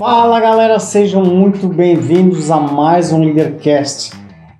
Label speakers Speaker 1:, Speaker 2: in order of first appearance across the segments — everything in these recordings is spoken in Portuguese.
Speaker 1: Fala galera, sejam muito bem-vindos a mais um Leadercast.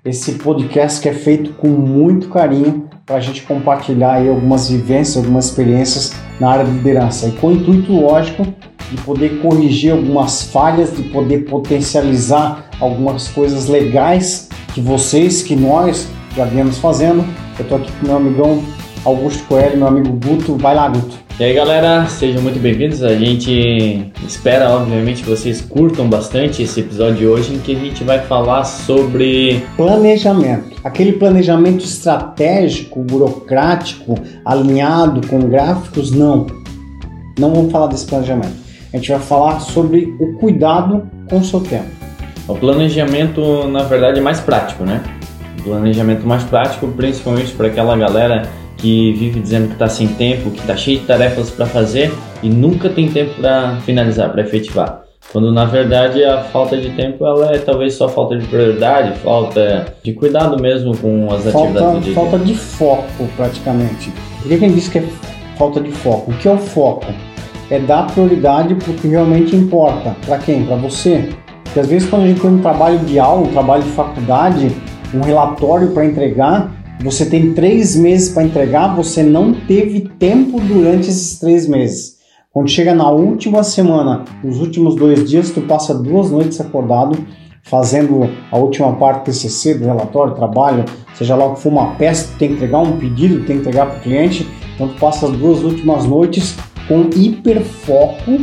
Speaker 1: Esse podcast que é feito com muito carinho para a gente compartilhar aí algumas vivências, algumas experiências na área de liderança e com o intuito lógico de poder corrigir algumas falhas, de poder potencializar algumas coisas legais que vocês, que nós já viemos fazendo. Eu estou aqui com meu amigão Augusto Coelho, meu amigo Guto. Vai lá, Guto.
Speaker 2: E aí galera, sejam muito bem-vindos. A gente espera, obviamente, que vocês curtam bastante esse episódio de hoje, em que a gente vai falar sobre
Speaker 1: planejamento. Aquele planejamento estratégico, burocrático, alinhado com gráficos, não. Não vamos falar desse planejamento. A gente vai falar sobre o cuidado com o seu tempo.
Speaker 2: O planejamento, na verdade, é mais prático, né? O planejamento mais prático, principalmente para aquela galera que vive dizendo que está sem tempo, que está cheio de tarefas para fazer e nunca tem tempo para finalizar, para efetivar. Quando na verdade a falta de tempo ela é talvez só falta de prioridade, falta de cuidado mesmo com as
Speaker 1: falta,
Speaker 2: atividades do dia.
Speaker 1: Falta de foco, praticamente. Por que quem diz que é falta de foco? O que é o foco? É dar prioridade para o que realmente importa. Para quem? Para você. Porque às vezes quando a gente tem um trabalho de aula, um trabalho de faculdade, um relatório para entregar, você tem três meses para entregar, você não teve tempo durante esses três meses. Quando chega na última semana, nos últimos dois dias, tu passa duas noites acordado fazendo a última parte do TCC, do relatório, trabalho, seja lá o que for uma peça, tu tem que entregar um pedido, tem que entregar para o cliente, então tu passa as duas últimas noites com hiperfoco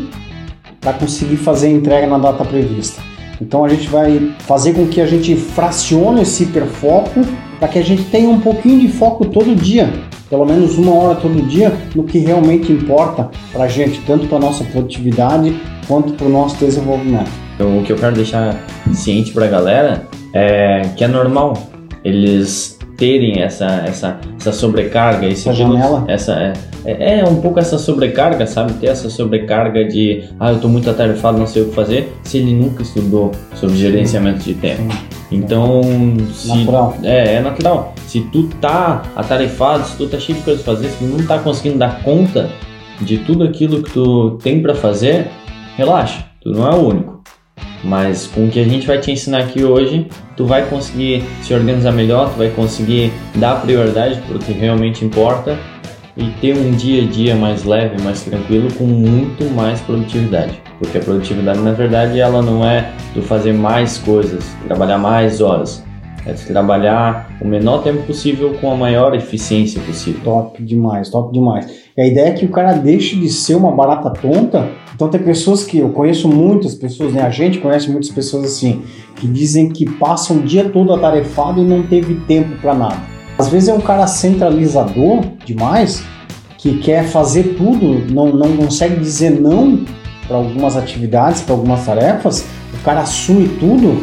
Speaker 1: para conseguir fazer a entrega na data prevista. Então a gente vai fazer com que a gente fracione esse hiperfoco para que a gente tenha um pouquinho de foco todo dia, pelo menos uma hora todo dia, no que realmente importa para a gente, tanto para nossa produtividade quanto para o nosso desenvolvimento.
Speaker 2: Então, o que eu quero deixar ciente para a galera é que é normal eles terem essa, essa, essa sobrecarga, esse
Speaker 1: essa janela.
Speaker 2: Essa, é, é, um pouco essa sobrecarga, sabe? Ter essa sobrecarga de, ah, eu tô muito atarefado, não sei o que fazer, se ele nunca estudou sobre gerenciamento de tempo. Sim. Então, se,
Speaker 1: natural.
Speaker 2: É, é natural. Se tu tá atarefado, se tu tá cheio de coisas pra fazer, se tu não tá conseguindo dar conta de tudo aquilo que tu tem para fazer, relaxa, tu não é o único. Mas com o que a gente vai te ensinar aqui hoje, tu vai conseguir se organizar melhor, tu vai conseguir dar prioridade para o que realmente importa e ter um dia a dia mais leve, mais tranquilo, com muito mais produtividade. Porque a produtividade, na verdade, ela não é tu fazer mais coisas, trabalhar mais horas. É trabalhar o menor tempo possível com a maior eficiência possível.
Speaker 1: Top demais, top demais. E a ideia é que o cara deixe de ser uma barata tonta. Então tem pessoas que eu conheço muitas pessoas, né? A gente conhece muitas pessoas assim, que dizem que passam o dia todo atarefado e não teve tempo para nada. Às vezes é um cara centralizador demais, que quer fazer tudo, não, não consegue dizer não para algumas atividades, para algumas tarefas, o cara assume tudo.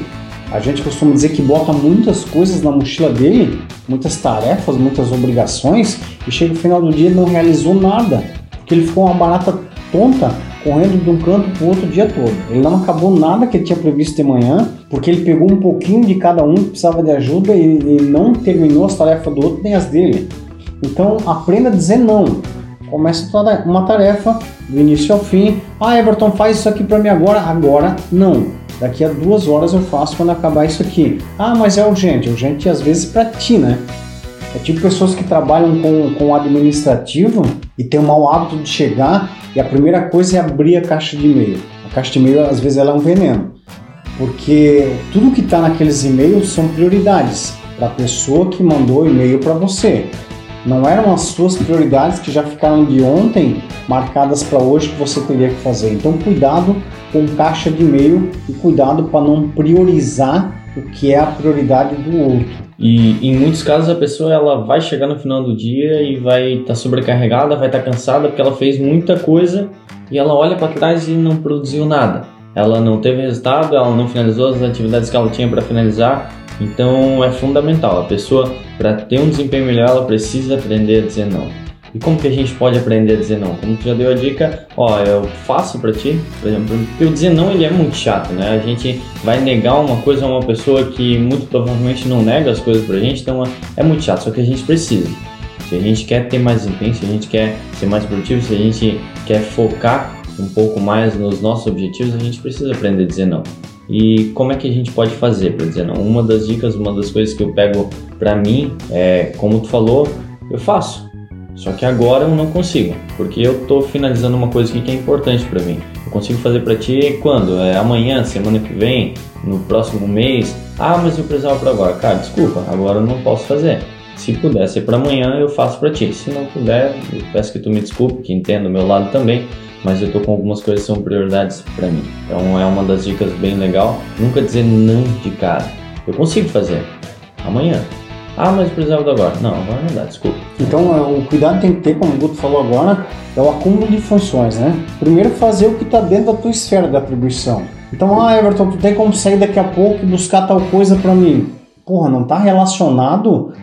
Speaker 1: A gente costuma dizer que bota muitas coisas na mochila dele, muitas tarefas, muitas obrigações, e chega no final do dia e não realizou nada, porque ele ficou uma barata tonta correndo de um canto para o outro o dia todo. Ele não acabou nada que ele tinha previsto de manhã, porque ele pegou um pouquinho de cada um que precisava de ajuda e, e não terminou as tarefas do outro nem as dele. Então aprenda a dizer não. Começa uma tarefa do início ao fim. Ah, Everton, faz isso aqui para mim agora. Agora não. Daqui a duas horas eu faço quando acabar isso aqui. Ah, mas é urgente. Urgente às vezes para ti, né? É tipo pessoas que trabalham com, com administrativo e tem o mau hábito de chegar e a primeira coisa é abrir a caixa de e-mail. A caixa de e-mail às vezes ela é um veneno, porque tudo que está naqueles e-mails são prioridades para a pessoa que mandou o e-mail para você. Não eram as suas prioridades que já ficaram de ontem marcadas para hoje que você teria que fazer. Então, cuidado com caixa de e-mail e cuidado para não priorizar o que é a prioridade do outro.
Speaker 2: E em muitos casos a pessoa ela vai chegar no final do dia e vai estar tá sobrecarregada, vai estar tá cansada porque ela fez muita coisa e ela olha para trás e não produziu nada. Ela não teve resultado, ela não finalizou as atividades que ela tinha para finalizar. Então é fundamental. A pessoa para ter um desempenho melhor, ela precisa aprender a dizer não. E como que a gente pode aprender a dizer não? Como tu já deu a dica, ó, eu faço para ti, por exemplo, porque o dizer não ele é muito chato, né? A gente vai negar uma coisa a uma pessoa que muito provavelmente não nega as coisas pra gente, então é muito chato, só que a gente precisa. Se a gente quer ter mais desempenho, se a gente quer ser mais produtivo, se a gente quer focar um pouco mais nos nossos objetivos, a gente precisa aprender a dizer não. E como é que a gente pode fazer para dizer não? Uma das dicas, uma das coisas que eu pego para mim é, como tu falou, eu faço. Só que agora eu não consigo, porque eu estou finalizando uma coisa que é importante para mim. Eu consigo fazer para ti quando? É amanhã, semana que vem, no próximo mês. Ah, mas eu precisava para agora. Cara, desculpa, agora eu não posso fazer. Se puder ser para amanhã, eu faço para ti. Se não puder, eu peço que tu me desculpe, que entenda o meu lado também, mas eu tô com algumas coisas que são prioridades para mim. Então é uma das dicas bem legal. Nunca dizer não de cara. Eu consigo fazer amanhã. Ah, mas precisava do agora. Não, agora não dá, desculpa.
Speaker 1: Então é, o cuidado tem que ter, como o Guto falou agora, é o acúmulo de funções, né? Primeiro fazer o que está dentro da tua esfera de atribuição. Então, ah, Everton, tu tem como sair daqui a pouco e buscar tal coisa para mim. Porra, não está relacionado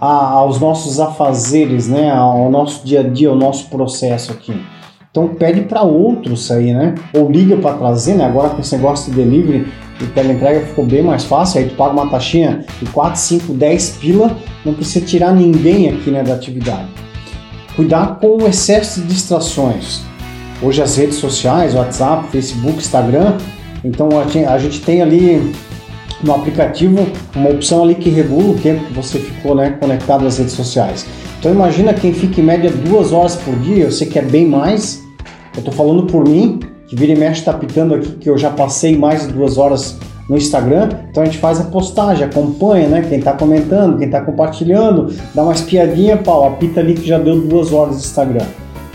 Speaker 1: a, aos nossos afazeres, né? Ao nosso dia a dia, ao nosso processo aqui. Então pede para outros sair, né? Ou liga para trazer, né? Agora com esse negócio de delivery e teleentrega ficou bem mais fácil. Aí tu paga uma taxinha de 4, 5, 10 pila, não precisa tirar ninguém aqui né, da atividade. Cuidar com o excesso de distrações. Hoje as redes sociais, WhatsApp, Facebook, Instagram, então a gente tem ali no aplicativo uma opção ali que regula o tempo que você ficou né, conectado às redes sociais. Então imagina quem fica em média duas horas por dia, eu sei que é bem mais. Eu estou falando por mim, que vira e mexe está pitando aqui que eu já passei mais de duas horas no Instagram, então a gente faz a postagem, acompanha, né? Quem está comentando, quem está compartilhando, dá uma espiadinha, pau, apita ali que já deu duas horas de Instagram.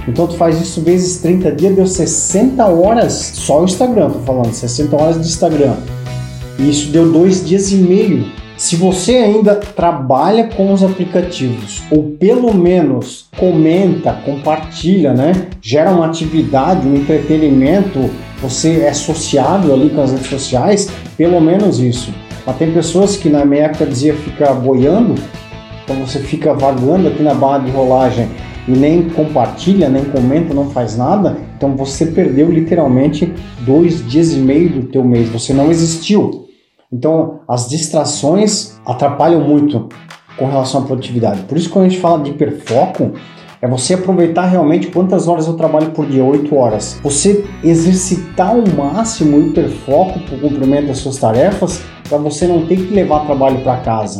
Speaker 1: Então tu faz isso vezes 30 dias, deu 60 horas só o Instagram, tô falando, 60 horas de Instagram. E isso deu dois dias e meio. Se você ainda trabalha com os aplicativos, ou pelo menos comenta, compartilha, né? Gera uma atividade, um entretenimento, você é sociável ali com as redes sociais, pelo menos isso. Mas tem pessoas que na minha época dizia ficar boiando, então você fica vagando aqui na barra de rolagem e nem compartilha, nem comenta, não faz nada, então você perdeu literalmente dois dias e meio do teu mês, você não existiu. Então, as distrações atrapalham muito com relação à produtividade. Por isso, quando a gente fala de hiperfoco, é você aproveitar realmente quantas horas eu trabalho por dia, 8 horas. Você exercitar ao máximo o hiperfoco para o cumprimento das suas tarefas, para você não ter que levar trabalho para casa.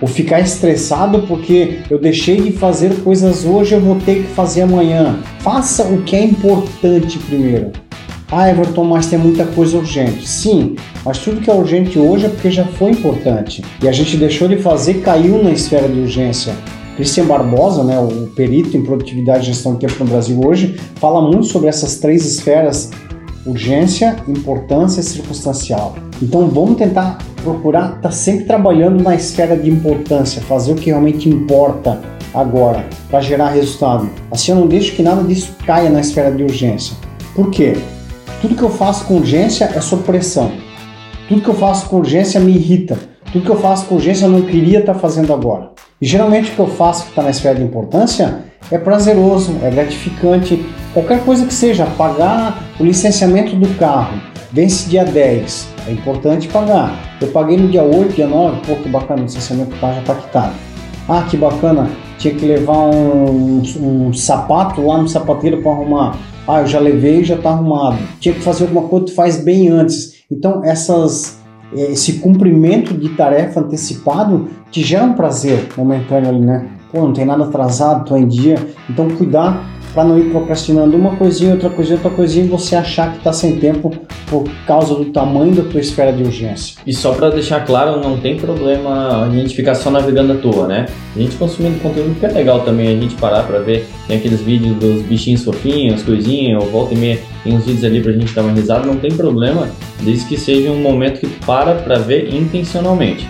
Speaker 1: Ou ficar estressado porque eu deixei de fazer coisas hoje, eu vou ter que fazer amanhã. Faça o que é importante primeiro. Ah, Everton, mas tem muita coisa urgente. Sim, mas tudo que é urgente hoje é porque já foi importante. E a gente deixou de fazer, caiu na esfera de urgência. Cristian Barbosa, né, o perito em produtividade e gestão de tempo no Brasil hoje, fala muito sobre essas três esferas: urgência, importância e circunstancial. Então vamos tentar procurar estar tá sempre trabalhando na esfera de importância, fazer o que realmente importa agora para gerar resultado. Assim eu não deixo que nada disso caia na esfera de urgência. Por quê? Tudo que eu faço com urgência é sob pressão. Tudo que eu faço com urgência me irrita. Tudo que eu faço com urgência eu não queria estar fazendo agora. E geralmente o que eu faço que está na esfera de importância é prazeroso, é gratificante. Qualquer coisa que seja, pagar o licenciamento do carro, vence dia 10, é importante pagar. Eu paguei no dia 8, dia 9, pô, que bacana, o licenciamento do carro já está quitado. Ah, que bacana, tinha que levar um, um sapato lá no sapateiro para arrumar. Ah, eu já levei, já está arrumado. Tinha que fazer alguma coisa, tu faz bem antes. Então, essas, eh, esse cumprimento de tarefa antecipado te gera um prazer momentâneo ali, né? Pô, não tem nada atrasado, tô em dia. Então, cuidar para não ir procrastinando uma coisinha, outra coisinha, outra coisinha e você achar que está sem tempo por causa do tamanho da tua esfera de urgência.
Speaker 2: E só para deixar claro, não tem problema a gente ficar só navegando à toa, né? A gente consumindo conteúdo que é legal também a gente parar para ver, tem aqueles vídeos dos bichinhos fofinhos, coisinhas, ou volta e meia, tem uns vídeos ali pra gente dar uma risada, não tem problema, desde que seja um momento que para para ver intencionalmente.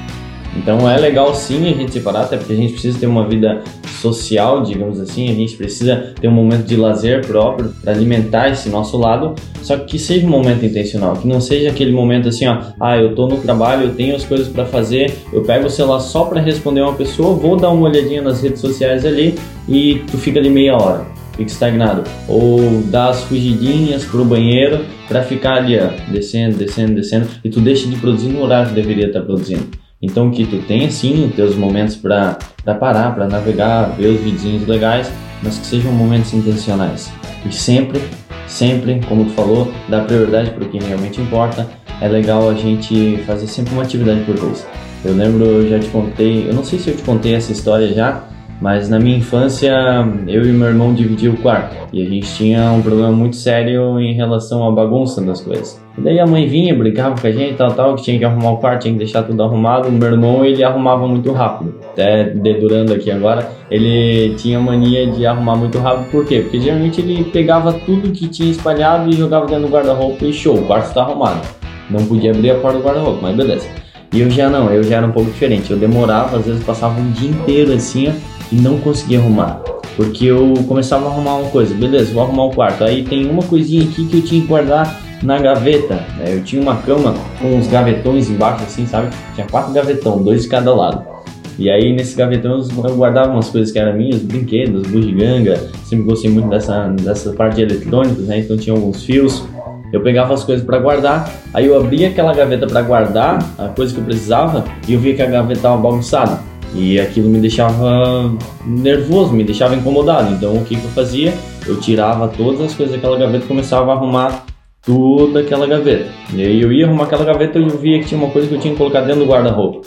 Speaker 2: Então é legal sim a gente separar, até porque a gente precisa ter uma vida social, digamos assim, a gente precisa ter um momento de lazer próprio para alimentar esse nosso lado, só que seja um momento intencional, que não seja aquele momento assim, ó, ah, eu tô no trabalho, eu tenho as coisas para fazer, eu pego o celular só para responder uma pessoa, vou dar uma olhadinha nas redes sociais ali e tu fica ali meia hora fica estagnado. Ou dá as fugidinhas pro banheiro para ficar ali, ó, descendo, descendo, descendo, e tu deixa de produzir no horário que deveria estar tá produzindo. Então que tu tenha sim teus momentos para parar, para navegar, ver os vizinhos legais, mas que sejam momentos intencionais. E sempre sempre, como tu falou, dar prioridade para o que realmente importa. É legal a gente fazer sempre uma atividade por vez. Eu lembro, eu já te contei, eu não sei se eu te contei essa história já, mas na minha infância, eu e meu irmão dividia o quarto e a gente tinha um problema muito sério em relação à bagunça das coisas. E daí a mãe vinha, brigava com a gente, tal, tal, que tinha que arrumar o quarto, tinha que deixar tudo arrumado. Meu irmão, ele arrumava muito rápido. Até dedurando aqui agora, ele tinha mania de arrumar muito rápido. Por quê? Porque geralmente ele pegava tudo que tinha espalhado e jogava dentro do guarda-roupa e show, o quarto está arrumado. Não podia abrir a porta do guarda-roupa, mas beleza. E eu já não, eu já era um pouco diferente. Eu demorava, às vezes passava um dia inteiro assim, ó, e não conseguia arrumar. Porque eu começava a arrumar uma coisa, beleza, vou arrumar o quarto. Aí tem uma coisinha aqui que eu tinha que guardar na gaveta. Né? Eu tinha uma cama com uns gavetões embaixo, assim, sabe? Tinha quatro gavetão, dois de cada lado. E aí nesse gavetão eu guardava umas coisas que eram minhas, brinquedos, bugiganga. Sempre gostei muito dessa, dessa parte de eletrônicos, né? Então tinha alguns fios. Eu pegava as coisas para guardar, aí eu abria aquela gaveta para guardar a coisa que eu precisava e eu via que a gaveta estava bagunçada. E aquilo me deixava nervoso, me deixava incomodado. Então o que, que eu fazia? Eu tirava todas as coisas daquela gaveta e começava a arrumar toda aquela gaveta. E aí eu ia arrumar aquela gaveta e eu via que tinha uma coisa que eu tinha que colocar dentro do guarda-roupa.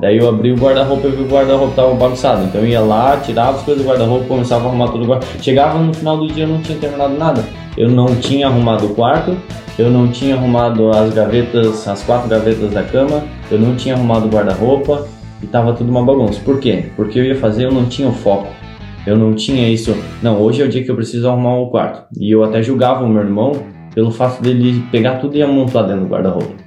Speaker 2: Daí eu abri o guarda-roupa e vi o guarda-roupa estava bagunçado. Então eu ia lá, tirava as coisas do guarda-roupa, começava a arrumar tudo. Guarda Chegava no final do dia eu não tinha terminado nada. Eu não tinha arrumado o quarto, eu não tinha arrumado as gavetas, as quatro gavetas da cama, eu não tinha arrumado o guarda-roupa, e tava tudo uma bagunça. Por quê? Porque eu ia fazer, eu não tinha o foco. Eu não tinha isso. Não, hoje é o dia que eu preciso arrumar o quarto. E eu até julgava o meu irmão pelo fato dele pegar tudo e amontoar dentro do guarda-roupa.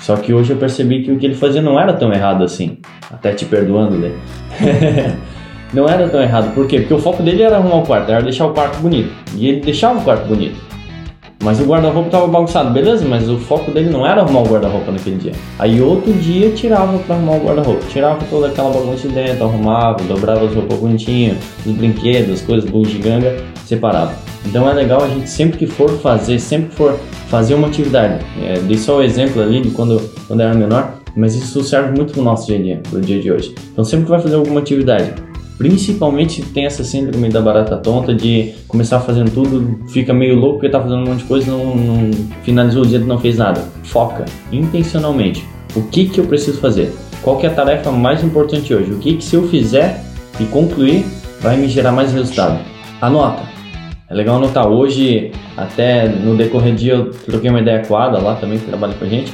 Speaker 2: Só que hoje eu percebi que o que ele fazia não era tão errado assim. Até te perdoando, né? não era tão errado. Por quê? Porque o foco dele era arrumar o quarto, era deixar o quarto bonito. E ele deixava o quarto bonito. Mas o guarda-roupa estava bagunçado, beleza, mas o foco dele não era arrumar o guarda-roupa naquele dia. Aí outro dia tirava para arrumar o guarda-roupa, tirava toda aquela bagunça de dentro, arrumava, dobrava as roupas bonitinhas, os brinquedos, as coisas, bugiganga, separava. Então é legal a gente sempre que for fazer, sempre que for fazer uma atividade, é, dei só o exemplo ali de quando, quando era menor, mas isso serve muito pro nosso dia a dia, pro dia de hoje. Então sempre que vai fazer alguma atividade, Principalmente tem essa síndrome da barata tonta de começar fazendo tudo, fica meio louco porque tá fazendo um monte de coisa não, não finalizou o dia e não fez nada. Foca intencionalmente. O que que eu preciso fazer? Qual que é a tarefa mais importante hoje? O que que se eu fizer e concluir vai me gerar mais resultado? Anota. É legal anotar. Hoje, até no decorrer do dia, eu troquei uma ideia com a Ada lá também, que trabalha com a gente.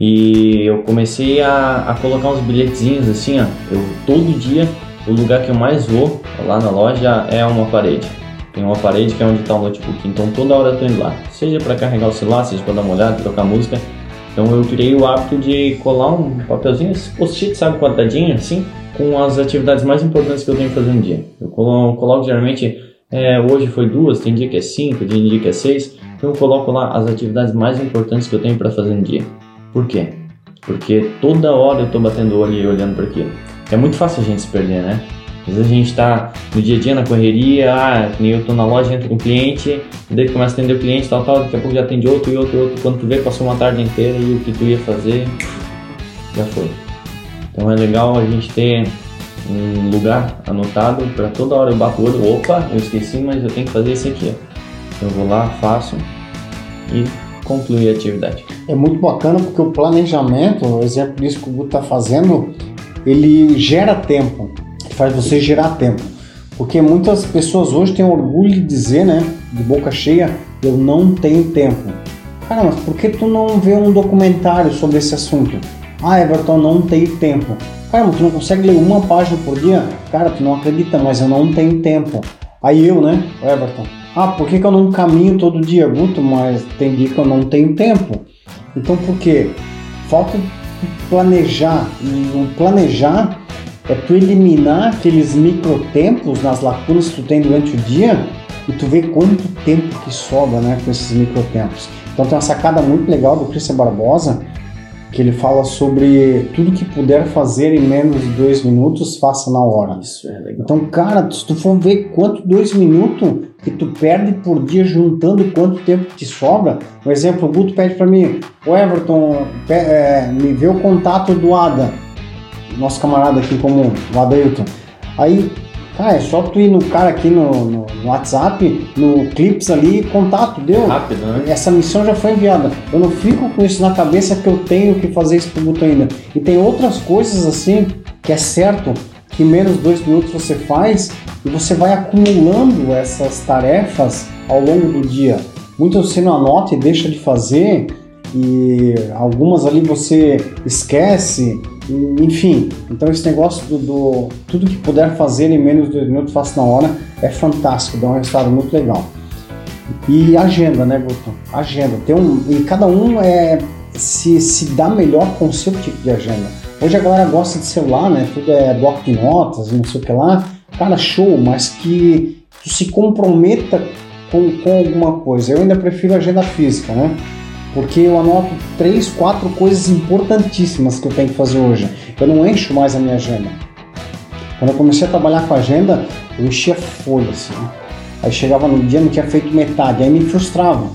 Speaker 2: E eu comecei a, a colocar uns bilhetezinhos assim, ó. Eu todo dia o lugar que eu mais vou lá na loja é uma parede. Tem uma parede que é onde está o notebook, então toda hora eu tô indo lá. Seja para carregar o celular, seja para dar uma olhada, trocar música. Então eu criei o hábito de colar um papelzinho, esse post-it, sabe, quadradinho, assim, com as atividades mais importantes que eu tenho que fazer no dia. Eu coloco, coloco geralmente, é, hoje foi duas, tem dia que é cinco, tem dia que é seis. Então eu coloco lá as atividades mais importantes que eu tenho para fazer no dia. Por quê? Porque toda hora eu estou batendo o olho e olhando para aquilo. É muito fácil a gente se perder, né? Às vezes a gente está no dia a dia, na correria, ah, eu tô na loja, entra um cliente, daí começa a atender o cliente, tal, tal, daqui a pouco já atende outro e outro, outro. Quando tu vê, passou uma tarde inteira e o que tu ia fazer já foi. Então é legal a gente ter um lugar anotado para toda hora eu bato o olho, opa, eu esqueci, mas eu tenho que fazer isso aqui. Ó. Eu vou lá, faço e concluir a atividade.
Speaker 1: É muito bacana porque o planejamento, o exemplo disso que o Guto está fazendo, ele gera tempo, faz você gerar tempo. Porque muitas pessoas hoje têm orgulho de dizer, né, de boca cheia, eu não tenho tempo. Cara, mas por que tu não vê um documentário sobre esse assunto? Ah, Everton, não tenho tempo. Cara, mas tu não consegue ler uma página por dia? Cara, tu não acredita, mas eu não tenho tempo. Aí eu, né, Everton, ah, por que, que eu não caminho todo dia, Guto? Mas tem dia que eu não tenho tempo. Então por quê? Falta planejar. E o planejar é tu eliminar aqueles microtempos nas lacunas que tu tem durante o dia e tu vê quanto tempo que sobra né, com esses microtempos. Então tem uma sacada muito legal do Christian Barbosa que ele fala sobre tudo que puder fazer em menos de dois minutos, faça na hora.
Speaker 2: Isso é legal.
Speaker 1: Então, cara, se tu for ver quanto dois minutos que tu perde por dia juntando quanto tempo te sobra, um exemplo, o Guto pede para mim, o Everton, é, me vê o contato do Ada, nosso camarada aqui comum, o Adailton. Aí, Cara, é só tu ir no cara aqui no, no, no WhatsApp, no Clips ali, contato, deu.
Speaker 2: Rápido, né?
Speaker 1: Essa missão já foi enviada. Eu não fico com isso na cabeça que eu tenho que fazer esse produto ainda. E tem outras coisas assim que é certo que menos dois minutos você faz e você vai acumulando essas tarefas ao longo do dia. Muitas você não anota e deixa de fazer e algumas ali você esquece, enfim. Então esse negócio do, do tudo que puder fazer em menos de dois minutos, faça na hora, é fantástico, dá um resultado muito legal. E agenda, né, Guto? Agenda. Tem um, e cada um é, se, se dá melhor com o seu tipo de agenda. Hoje a galera gosta de celular, né? Tudo é bloco de notas, não sei o que lá. Cara, show, mas que tu se comprometa com, com alguma coisa. Eu ainda prefiro agenda física, né? porque eu anoto três, quatro coisas importantíssimas que eu tenho que fazer hoje. Eu não encho mais a minha agenda. Quando eu comecei a trabalhar com agenda, eu enchia folha assim. Aí chegava no dia não tinha feito metade, aí me frustrava.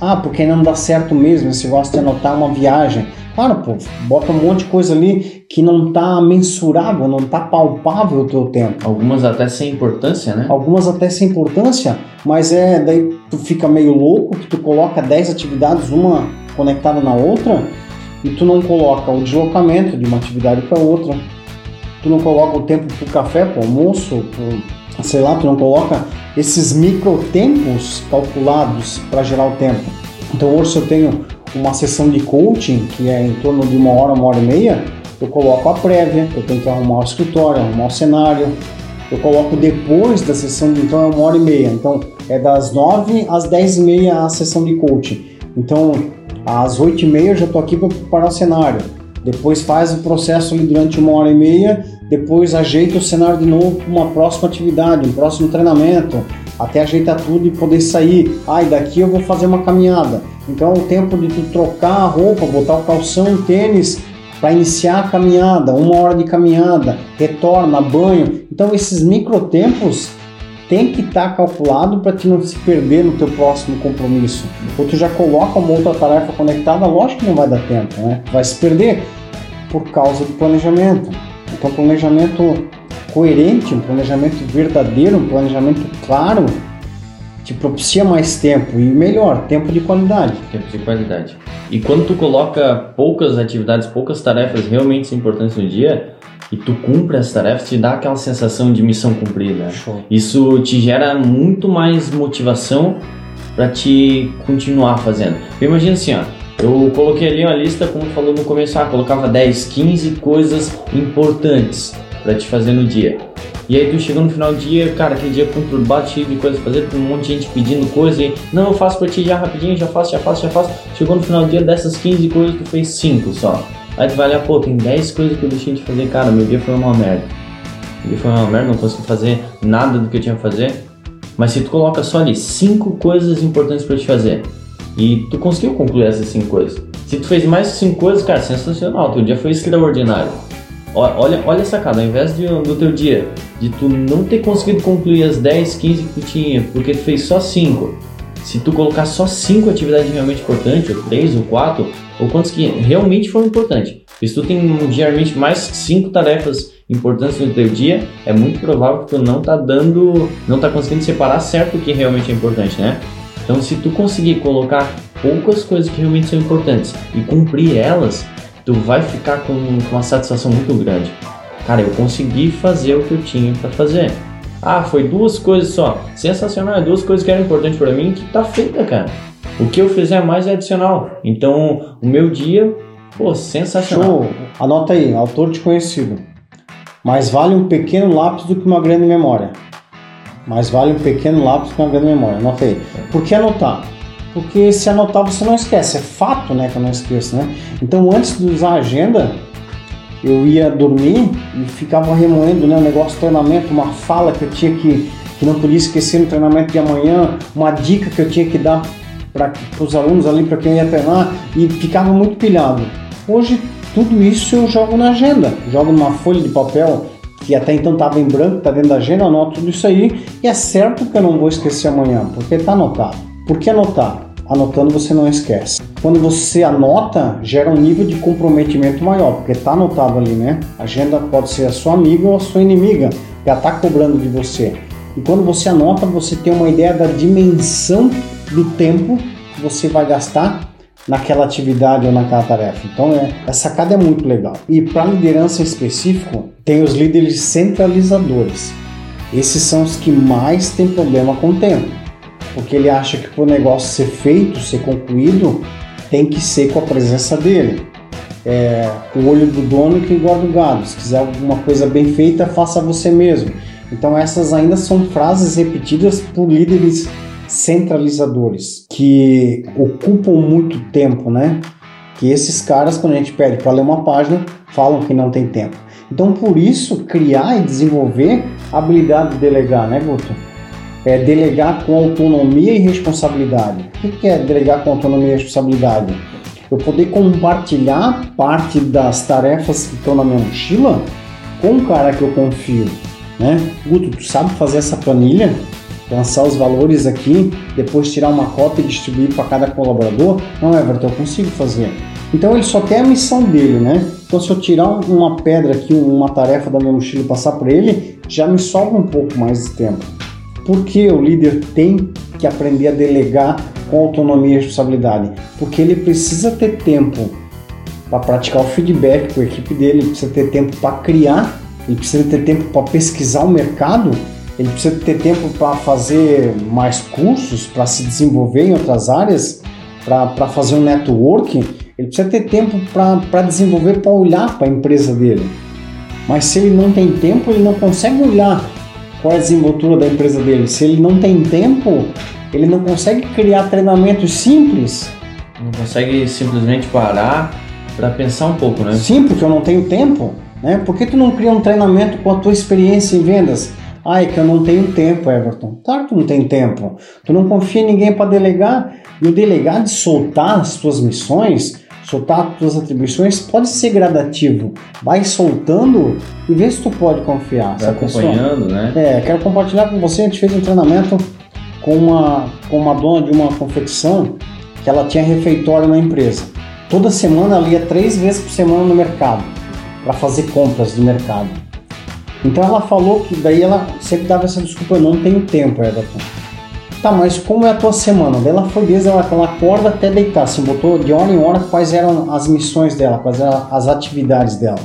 Speaker 1: Ah, porque não dá certo mesmo esse negócio de anotar uma viagem. Claro, pô, bota um monte de coisa ali que não tá mensurável, não tá palpável o teu tempo.
Speaker 2: Algumas até sem importância, né?
Speaker 1: Algumas até sem importância, mas é daí tu fica meio louco que tu coloca 10 atividades, uma conectada na outra, e tu não coloca o deslocamento de uma atividade para outra. Tu não coloca o tempo pro café, pro almoço, pro, sei lá, tu não coloca esses micro tempos calculados para gerar o tempo. Então hoje se eu tenho uma sessão de coaching, que é em torno de uma hora, uma hora e meia, eu coloco a prévia, eu tenho que arrumar o escritório, arrumar o cenário. Eu coloco depois da sessão, então é uma hora e meia. Então é das nove às dez e meia a sessão de coaching. Então às oito e meia eu já estou aqui para preparar o cenário. Depois faz o processo ali durante uma hora e meia, depois ajeita o cenário de novo para uma próxima atividade, um próximo treinamento, até ajeitar tudo e poder sair. Ah, e daqui eu vou fazer uma caminhada. Então o tempo de tu trocar a roupa, botar o calção, o tênis para iniciar a caminhada, uma hora de caminhada, retorna, banho. Então esses microtempos tem que estar tá calculado para te não se perder no teu próximo compromisso. Ou tu já coloca uma outra tarefa conectada, lógico que não vai dar tempo, né? Vai se perder por causa do planejamento. Então planejamento coerente, um planejamento verdadeiro, um planejamento claro, te propicia mais tempo e melhor, tempo de qualidade.
Speaker 2: Tempo de qualidade. E quando tu coloca poucas atividades, poucas tarefas realmente importantes no dia, e tu cumpre as tarefas, te dá aquela sensação de missão cumprida. Show. Isso te gera muito mais motivação para te continuar fazendo. Imagina assim, ó, eu coloquei ali uma lista, como falou no começo, ah, colocava 10, 15 coisas importantes para te fazer no dia. E aí tu chegou no final do dia, cara, aquele dia conturbado, cheio de coisas pra fazer, um monte de gente pedindo coisa e não, eu faço pra ti já rapidinho, já faço, já faço, já faço. Chegou no final do dia dessas 15 coisas, tu fez 5 só. Aí tu vai olhar, pô, tem 10 coisas que eu deixei de fazer, cara, meu dia foi uma merda. Meu dia foi uma merda, não consegui fazer nada do que eu tinha que fazer. Mas se tu coloca só ali 5 coisas importantes para te fazer e tu conseguiu concluir essas 5 coisas. Se tu fez mais 5 coisas, cara, sensacional, teu dia foi extraordinário. Olha, olha a sacada, ao invés de, do teu dia, de tu não ter conseguido concluir as 10, 15 que tu tinha, porque tu fez só 5. Se tu colocar só 5 atividades realmente importantes, ou 3 ou 4, ou quantos que realmente foram importantes. Se tu tem diariamente mais 5 tarefas importantes no teu dia, é muito provável que tu não tá dando, não tá conseguindo separar certo o que realmente é importante, né? Então, se tu conseguir colocar poucas coisas que realmente são importantes e cumprir elas, tu vai ficar com, uma satisfação muito grande. Cara, eu consegui fazer o que eu tinha para fazer. Ah, foi duas coisas só. Sensacional, duas coisas que eram importantes para mim que tá feita, cara. O que eu fizer mais é adicional. Então, o meu dia, pô, sensacional. Show.
Speaker 1: Anota aí, autor desconhecido. Mais vale um pequeno lápis do que uma grande memória. Mais vale um pequeno lápis que uma grande memória. Anota aí. Por que anotar? Porque se anotar você não esquece, é fato né, que eu não esqueço, né? Então antes de usar a agenda, eu ia dormir e ficava remoendo né, um negócio treinamento, uma fala que eu tinha que, que não podia esquecer no treinamento de amanhã, uma dica que eu tinha que dar para os alunos ali, para quem ia treinar, e ficava muito pilhado. Hoje tudo isso eu jogo na agenda, jogo numa folha de papel que até então estava em branco, está dentro da agenda, anoto tudo isso aí e é certo que eu não vou esquecer amanhã, porque está anotado. Por que anotar? Anotando você não esquece. Quando você anota, gera um nível de comprometimento maior, porque está anotado ali, né? A agenda pode ser a sua amiga ou a sua inimiga, já está cobrando de você. E quando você anota, você tem uma ideia da dimensão do tempo que você vai gastar naquela atividade ou naquela tarefa. Então, é, essa sacada é muito legal. E para liderança específico, tem os líderes centralizadores. Esses são os que mais têm problema com o tempo, porque ele acha que para o negócio ser feito, ser concluído, tem que ser com a presença dele. É, o olho do dono que engorda o gado. Se quiser alguma coisa bem feita, faça você mesmo. Então essas ainda são frases repetidas por líderes centralizadores que ocupam muito tempo, né? Que esses caras, quando a gente pede para ler uma página, falam que não tem tempo. Então, por isso, criar e desenvolver a habilidade de delegar, né, Guto? É delegar com autonomia e responsabilidade. O que é delegar com autonomia e responsabilidade? Eu poder compartilhar parte das tarefas que estão na minha mochila com um cara que eu confio, né? Guto, tu sabe fazer essa planilha? Lançar os valores aqui, depois tirar uma cópia e distribuir para cada colaborador? Não, Everton, eu consigo fazer. Então ele só tem a missão dele, né? Então se eu tirar uma pedra aqui, uma tarefa da minha mochila e passar para ele, já me sobra um pouco mais de tempo. Porque o líder tem que aprender a delegar com autonomia e responsabilidade? Porque ele precisa ter tempo para praticar o feedback com a equipe dele, ele precisa ter tempo para criar, ele precisa ter tempo para pesquisar o mercado, ele precisa ter tempo para fazer mais cursos, para se desenvolver em outras áreas, para fazer um networking ele precisa ter tempo para desenvolver, para olhar para a empresa dele. Mas se ele não tem tempo, ele não consegue olhar qual a desenvoltura da empresa dele. Se ele não tem tempo, ele não consegue criar treinamentos simples.
Speaker 2: Não consegue simplesmente parar para pensar um pouco, né?
Speaker 1: Sim, porque eu não tenho tempo. Né? Por que tu não cria um treinamento com a tua experiência em vendas? Ah, é que eu não tenho tempo, Everton. Claro que tu não tem tempo. Tu não confia em ninguém para delegar. E o delegar de soltar as tuas missões soltar as tuas atribuições pode ser gradativo. Vai soltando e vê se tu pode confiar.
Speaker 2: Vai acompanhando,
Speaker 1: pessoa. né? É, quero compartilhar com você. A gente fez um treinamento com uma, com uma dona de uma confecção que ela tinha refeitório na empresa. Toda semana ela ia três vezes por semana no mercado para fazer compras do mercado. Então ela falou que daí ela sempre dava essa desculpa, eu não tenho tempo, Everton. Tá, mas como é a tua semana? Ela foi desde ela, ela acorda até deitar, assim, botou de hora em hora quais eram as missões dela, quais eram as atividades dela.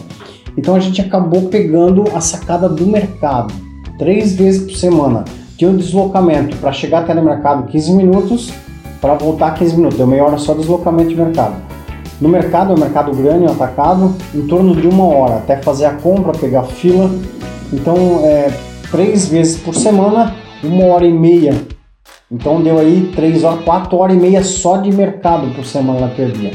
Speaker 1: Então a gente acabou pegando a sacada do mercado, três vezes por semana. Tinha um deslocamento para chegar até no mercado 15 minutos, para voltar 15 minutos, deu meia hora só de deslocamento de mercado. No mercado, é um mercado grande, um atacado, em torno de uma hora, até fazer a compra, pegar fila. Então, é, três vezes por semana, uma hora e meia então deu aí 3 horas, 4 horas e meia só de mercado por semana ela perdia.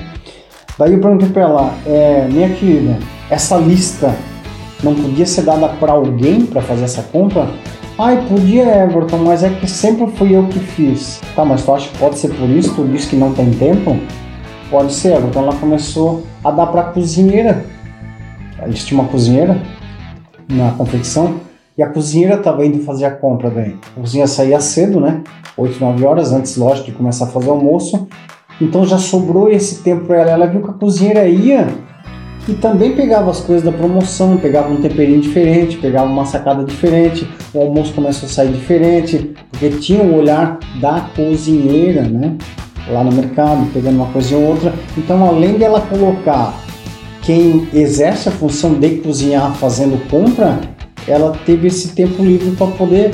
Speaker 1: Daí eu perguntei para ela, é, minha querida, essa lista não podia ser dada para alguém para fazer essa compra? Ai, podia, Everton, mas é que sempre fui eu que fiz. Tá, mas tu acha que pode ser por isso? Tu disse que não tem tempo? Pode ser, Everton. Ela começou a dar para a cozinheira. Eles tinham uma cozinheira na confecção e a cozinheira estava indo fazer a compra daí. A cozinha saía cedo, né? 8, 9 horas antes, lógico, de começar a fazer o almoço. Então já sobrou esse tempo para ela. Ela viu que a cozinheira ia e também pegava as coisas da promoção, pegava um temperinho diferente, pegava uma sacada diferente, o almoço começou a sair diferente, porque tinha o olhar da cozinheira, né? Lá no mercado, pegando uma coisa ou outra. Então, além dela colocar quem exerce a função de cozinhar fazendo compra, ela teve esse tempo livre para poder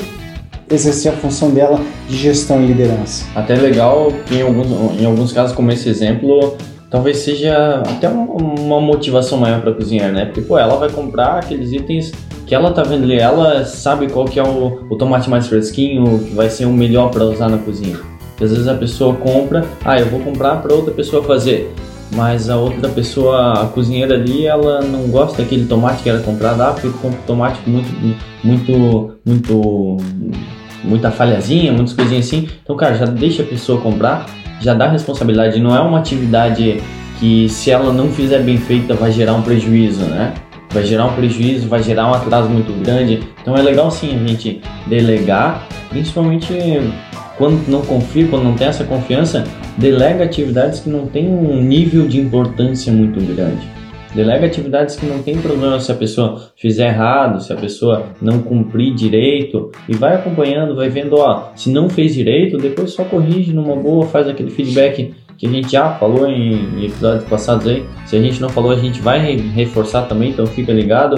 Speaker 1: exercer a função dela de gestão e liderança.
Speaker 2: Até legal que em alguns, em alguns casos, como esse exemplo, talvez seja até uma motivação maior para cozinhar, né? Porque pô, ela vai comprar aqueles itens que ela tá vendo ali, ela sabe qual que é o, o tomate mais fresquinho, que vai ser o melhor para usar na cozinha. às vezes a pessoa compra, ah, eu vou comprar para outra pessoa fazer mas a outra pessoa, a cozinheira ali, ela não gosta daquele tomate que era comprado, ah, porque eu compro tomate muito, muito, muito, muita falhazinha, muitas coisinhas assim. Então, cara, já deixa a pessoa comprar, já dá responsabilidade. Não é uma atividade que, se ela não fizer bem feita, vai gerar um prejuízo, né? Vai gerar um prejuízo, vai gerar um atraso muito grande. Então, é legal sim a gente delegar, principalmente quando não confia, quando não tem essa confiança, delega atividades que não têm um nível de importância muito grande. Delega atividades que não tem problema se a pessoa fizer errado, se a pessoa não cumprir direito e vai acompanhando, vai vendo, ó, se não fez direito, depois só corrige numa boa, faz aquele feedback que a gente já falou em episódios passados aí. Se a gente não falou, a gente vai reforçar também, então fica ligado.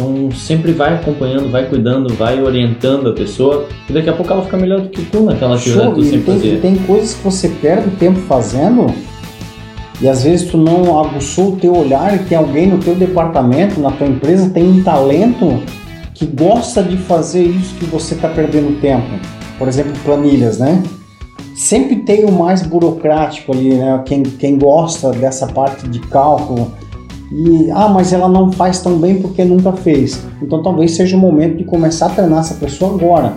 Speaker 2: Então sempre vai acompanhando, vai cuidando, vai orientando a pessoa e daqui a pouco ela fica melhor do que tu naquela atividade que tu sempre
Speaker 1: tem,
Speaker 2: fazia.
Speaker 1: tem coisas que você perde tempo fazendo e às vezes tu não aguçou o teu olhar e tem alguém no teu departamento, na tua empresa, tem um talento que gosta de fazer isso que você está perdendo tempo. Por exemplo, planilhas, né? Sempre tem o mais burocrático ali, né? Quem, quem gosta dessa parte de cálculo. E, ah, mas ela não faz tão bem porque nunca fez. Então talvez seja o momento de começar a treinar essa pessoa agora.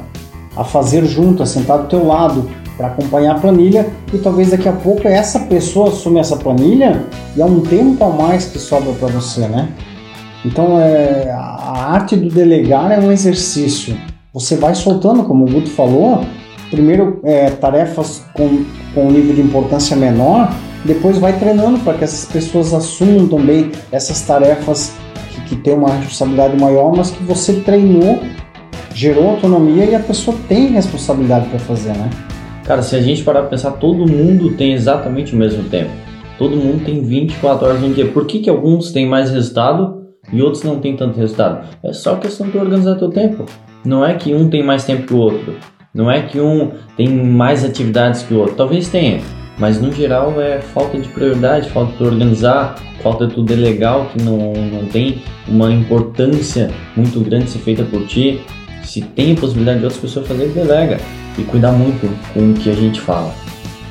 Speaker 1: A fazer junto, a sentar do teu lado, para acompanhar a planilha e talvez daqui a pouco essa pessoa assume essa planilha e é um tempo a mais que sobra para você, né? Então é, a arte do delegar é um exercício. Você vai soltando, como o Guto falou, primeiro é, tarefas com, com um nível de importância menor, depois vai treinando para que essas pessoas assumam também essas tarefas que, que têm uma responsabilidade maior, mas que você treinou, gerou autonomia e a pessoa tem responsabilidade para fazer, né?
Speaker 2: Cara, se a gente parar pra pensar, todo mundo tem exatamente o mesmo tempo. Todo mundo tem 24 horas no dia. Por que, que alguns têm mais resultado e outros não têm tanto resultado? É só questão de organizar teu tempo. Não é que um tem mais tempo que o outro. Não é que um tem mais atividades que o outro. Talvez tenha, mas no geral é falta de prioridade, falta de organizar, falta de tu delegar que não, não tem uma importância muito grande ser feita por ti. Se tem a possibilidade de outras pessoas fazerem, delega e cuidar muito com o que a gente fala.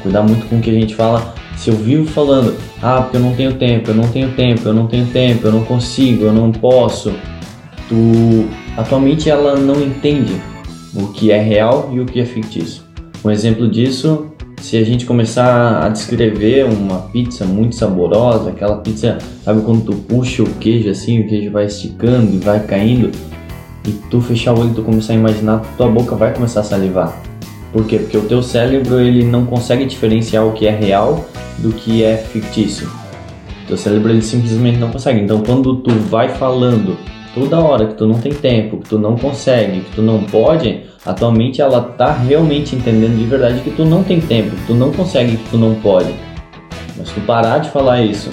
Speaker 2: Cuidar muito com o que a gente fala. Se eu vivo falando, ah, porque eu não tenho tempo, eu não tenho tempo, eu não tenho tempo, eu não consigo, eu não posso, tu, a tua mente ela não entende o que é real e o que é fictício. Um exemplo disso, se a gente começar a descrever uma pizza muito saborosa, aquela pizza, sabe quando tu puxa o queijo assim, o queijo vai esticando e vai caindo, e tu fechar o olho e tu começar a imaginar, tua boca vai começar a salivar. Por quê? Porque o teu cérebro ele não consegue diferenciar o que é real do que é fictício. O teu cérebro ele simplesmente não consegue. Então quando tu vai falando toda hora que tu não tem tempo, que tu não consegue, que tu não pode, a tua mente ela tá realmente entendendo de verdade que tu não tem tempo, que tu não consegue, que tu não pode. Mas tu parar de falar isso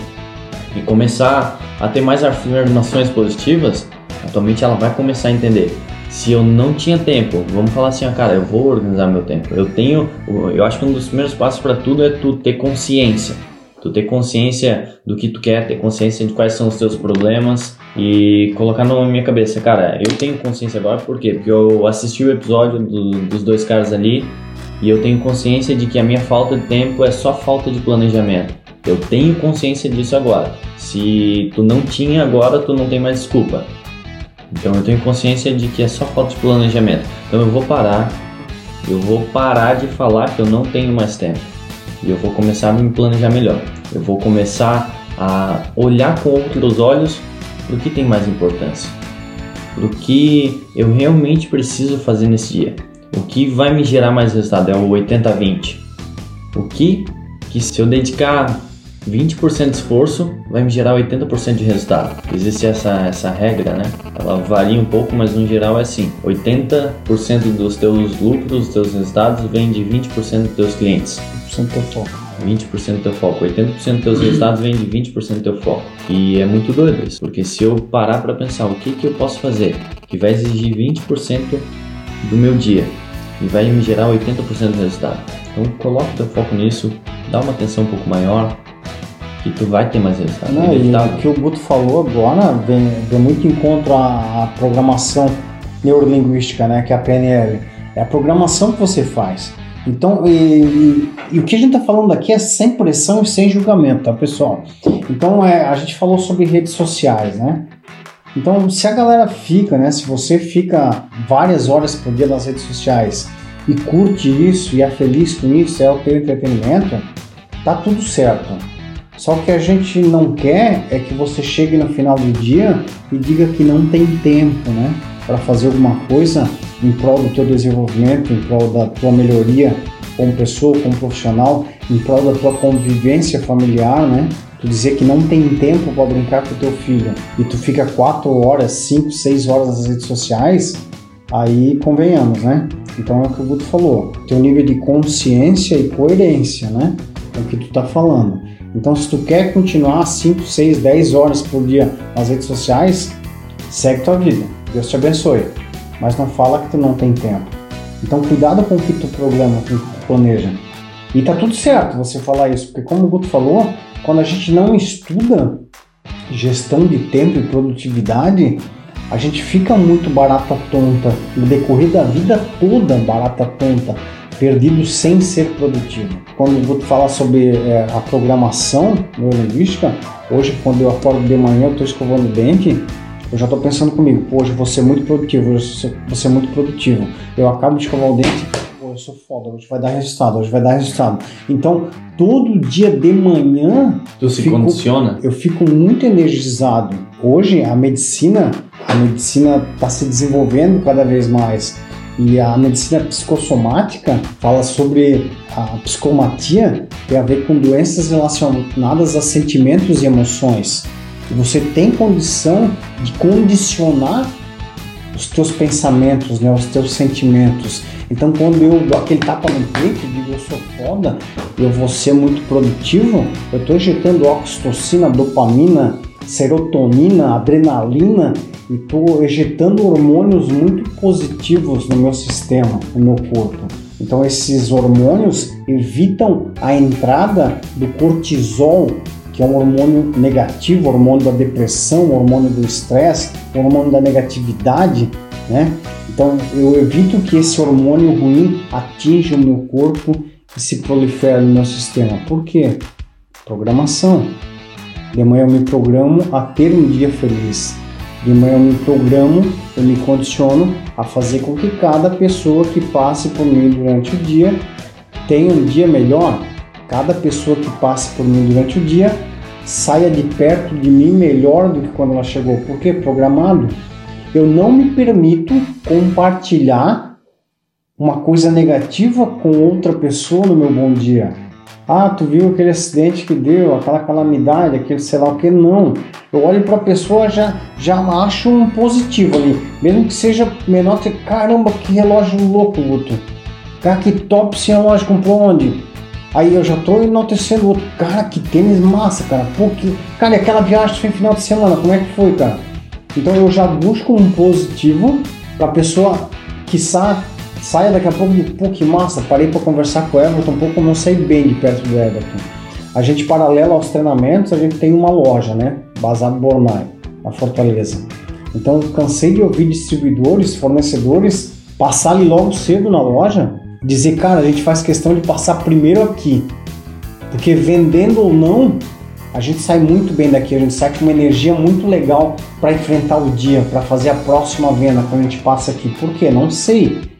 Speaker 2: e começar a ter mais afirmações positivas, a tua mente ela vai começar a entender se eu não tinha tempo, vamos falar assim, ó, cara, eu vou organizar meu tempo. Eu tenho, eu acho que um dos primeiros passos para tudo é tu ter consciência. Tu ter consciência do que tu quer, ter consciência de quais são os teus problemas e colocar na minha cabeça, cara, eu tenho consciência agora, por quê? Porque eu assisti o episódio do, dos dois caras ali e eu tenho consciência de que a minha falta de tempo é só falta de planejamento. Eu tenho consciência disso agora. Se tu não tinha agora, tu não tem mais desculpa. Então eu tenho consciência de que é só falta de planejamento. Então eu vou parar, eu vou parar de falar que eu não tenho mais tempo. E eu vou começar a me planejar melhor. Eu vou começar a olhar com outros olhos para o que tem mais importância. Para o que eu realmente preciso fazer nesse dia. O que vai me gerar mais resultado é o 80-20. O que que se eu dedicar 20% de esforço vai me gerar 80% de resultado. Existe essa, essa regra, né? Ela varia um pouco, mas no geral é assim: 80% dos teus lucros, dos teus resultados vem de 20% dos teus clientes.
Speaker 1: 20% do teu foco.
Speaker 2: 20% do teu foco, 80% dos teus resultados vem de 20% do teu foco. E é muito doido isso, porque se eu parar para pensar o que, que eu posso fazer que vai exigir 20% do meu dia e vai me gerar 80% do resultado. Então coloca o teu foco nisso, dá uma atenção um pouco maior, que tu vai ter mais resultado.
Speaker 1: Não, e o que o Guto falou agora vem, vem muito em contra a, programação neurolinguística, né, que é a PNL. É a programação que você faz. Então, e, e, e, o que a gente está falando aqui é sem pressão e sem julgamento, tá, pessoal? Então, é, a gente falou sobre redes sociais, né? Então, se a galera fica, né? Se você fica várias horas por dia nas redes sociais e curte isso e é feliz com isso, é o teu entretenimento, tá tudo certo. Só que a gente não quer é que você chegue no final do dia e diga que não tem tempo, né, para fazer alguma coisa em prol do teu desenvolvimento, em prol da tua melhoria como pessoa, como profissional, em prol da tua convivência familiar, né? tu dizer que não tem tempo para brincar com o teu filho e tu fica 4 horas, 5, 6 horas nas redes sociais, aí convenhamos, né? Então é o que o Guto falou, teu nível de consciência e coerência, né? É o que tu tá falando. Então se tu quer continuar 5, 6, 10 horas por dia nas redes sociais, segue tua vida. Deus te abençoe. Mas não fala que tu não tem tempo. Então cuidado com o que tu programa, com o que tu planeja. E tá tudo certo você falar isso, porque como o Guto falou, quando a gente não estuda gestão de tempo e produtividade, a gente fica muito barata tonta, no decorrer da vida toda barata tonta, perdido sem ser produtivo. Quando o Guto fala sobre é, a programação neurolinguística, hoje quando eu acordo de manhã, eu estou escovando o dente, eu já estou pensando comigo, pô, hoje vou ser muito produtivo, hoje vou ser muito produtivo. Eu acabo de escovar o dente, pô, eu sou foda, hoje vai dar resultado, hoje vai dar resultado. Então, todo dia de manhã.
Speaker 2: Tu se fico, condiciona?
Speaker 1: Eu fico muito energizado. Hoje, a medicina, a medicina está se desenvolvendo cada vez mais. E a medicina psicossomática fala sobre a psicomatia, tem a ver com doenças relacionadas a sentimentos e emoções. E você tem condição de condicionar os teus pensamentos, né, os teus sentimentos. Então, quando eu dou aquele tapa no peito e digo eu sou foda, eu vou ser muito produtivo, eu estou injetando oxitocina, dopamina, serotonina, adrenalina e estou ejetando hormônios muito positivos no meu sistema, no meu corpo. Então esses hormônios evitam a entrada do cortisol, que é um hormônio negativo, hormônio da depressão, hormônio do estresse, hormônio da negatividade, né? Então eu evito que esse hormônio ruim atinja o meu corpo e se prolifere no meu sistema. Por quê? Programação. De manhã eu me programo a ter um dia feliz. De manhã eu me programo, eu me condiciono a fazer com que cada pessoa que passe por mim durante o dia tenha um dia melhor. Cada pessoa que passe por mim durante o dia saia de perto de mim melhor do que quando ela chegou. Por quê? Programado. Eu não me permito compartilhar uma coisa negativa com outra pessoa no meu bom dia. Ah, tu viu aquele acidente que deu, aquela calamidade, aquele sei lá o que, não. Eu olho para a pessoa já já acho um positivo ali, mesmo que seja menor, que caramba, que relógio louco, Guto. Cara, que top esse relógio comprou onde? Aí eu já tô enaltecendo o outro. Cara, que tênis massa, cara. Pô, que... Cara, aquela viagem foi final de semana, como é que foi, cara? Então eu já busco um positivo para a pessoa que sabe saia daqui a pouco de, que massa, parei para conversar com o Everton, um pouco eu sei bem de perto do Everton. A gente, paralelo aos treinamentos, a gente tem uma loja, né, em Bornai, na Fortaleza. Então, cansei de ouvir distribuidores, fornecedores, passar ali logo cedo na loja, dizer, cara, a gente faz questão de passar primeiro aqui, porque vendendo ou não, a gente sai muito bem daqui, a gente sai com uma energia muito legal para enfrentar o dia, para fazer a próxima venda quando a gente passa aqui. Por quê? Não sei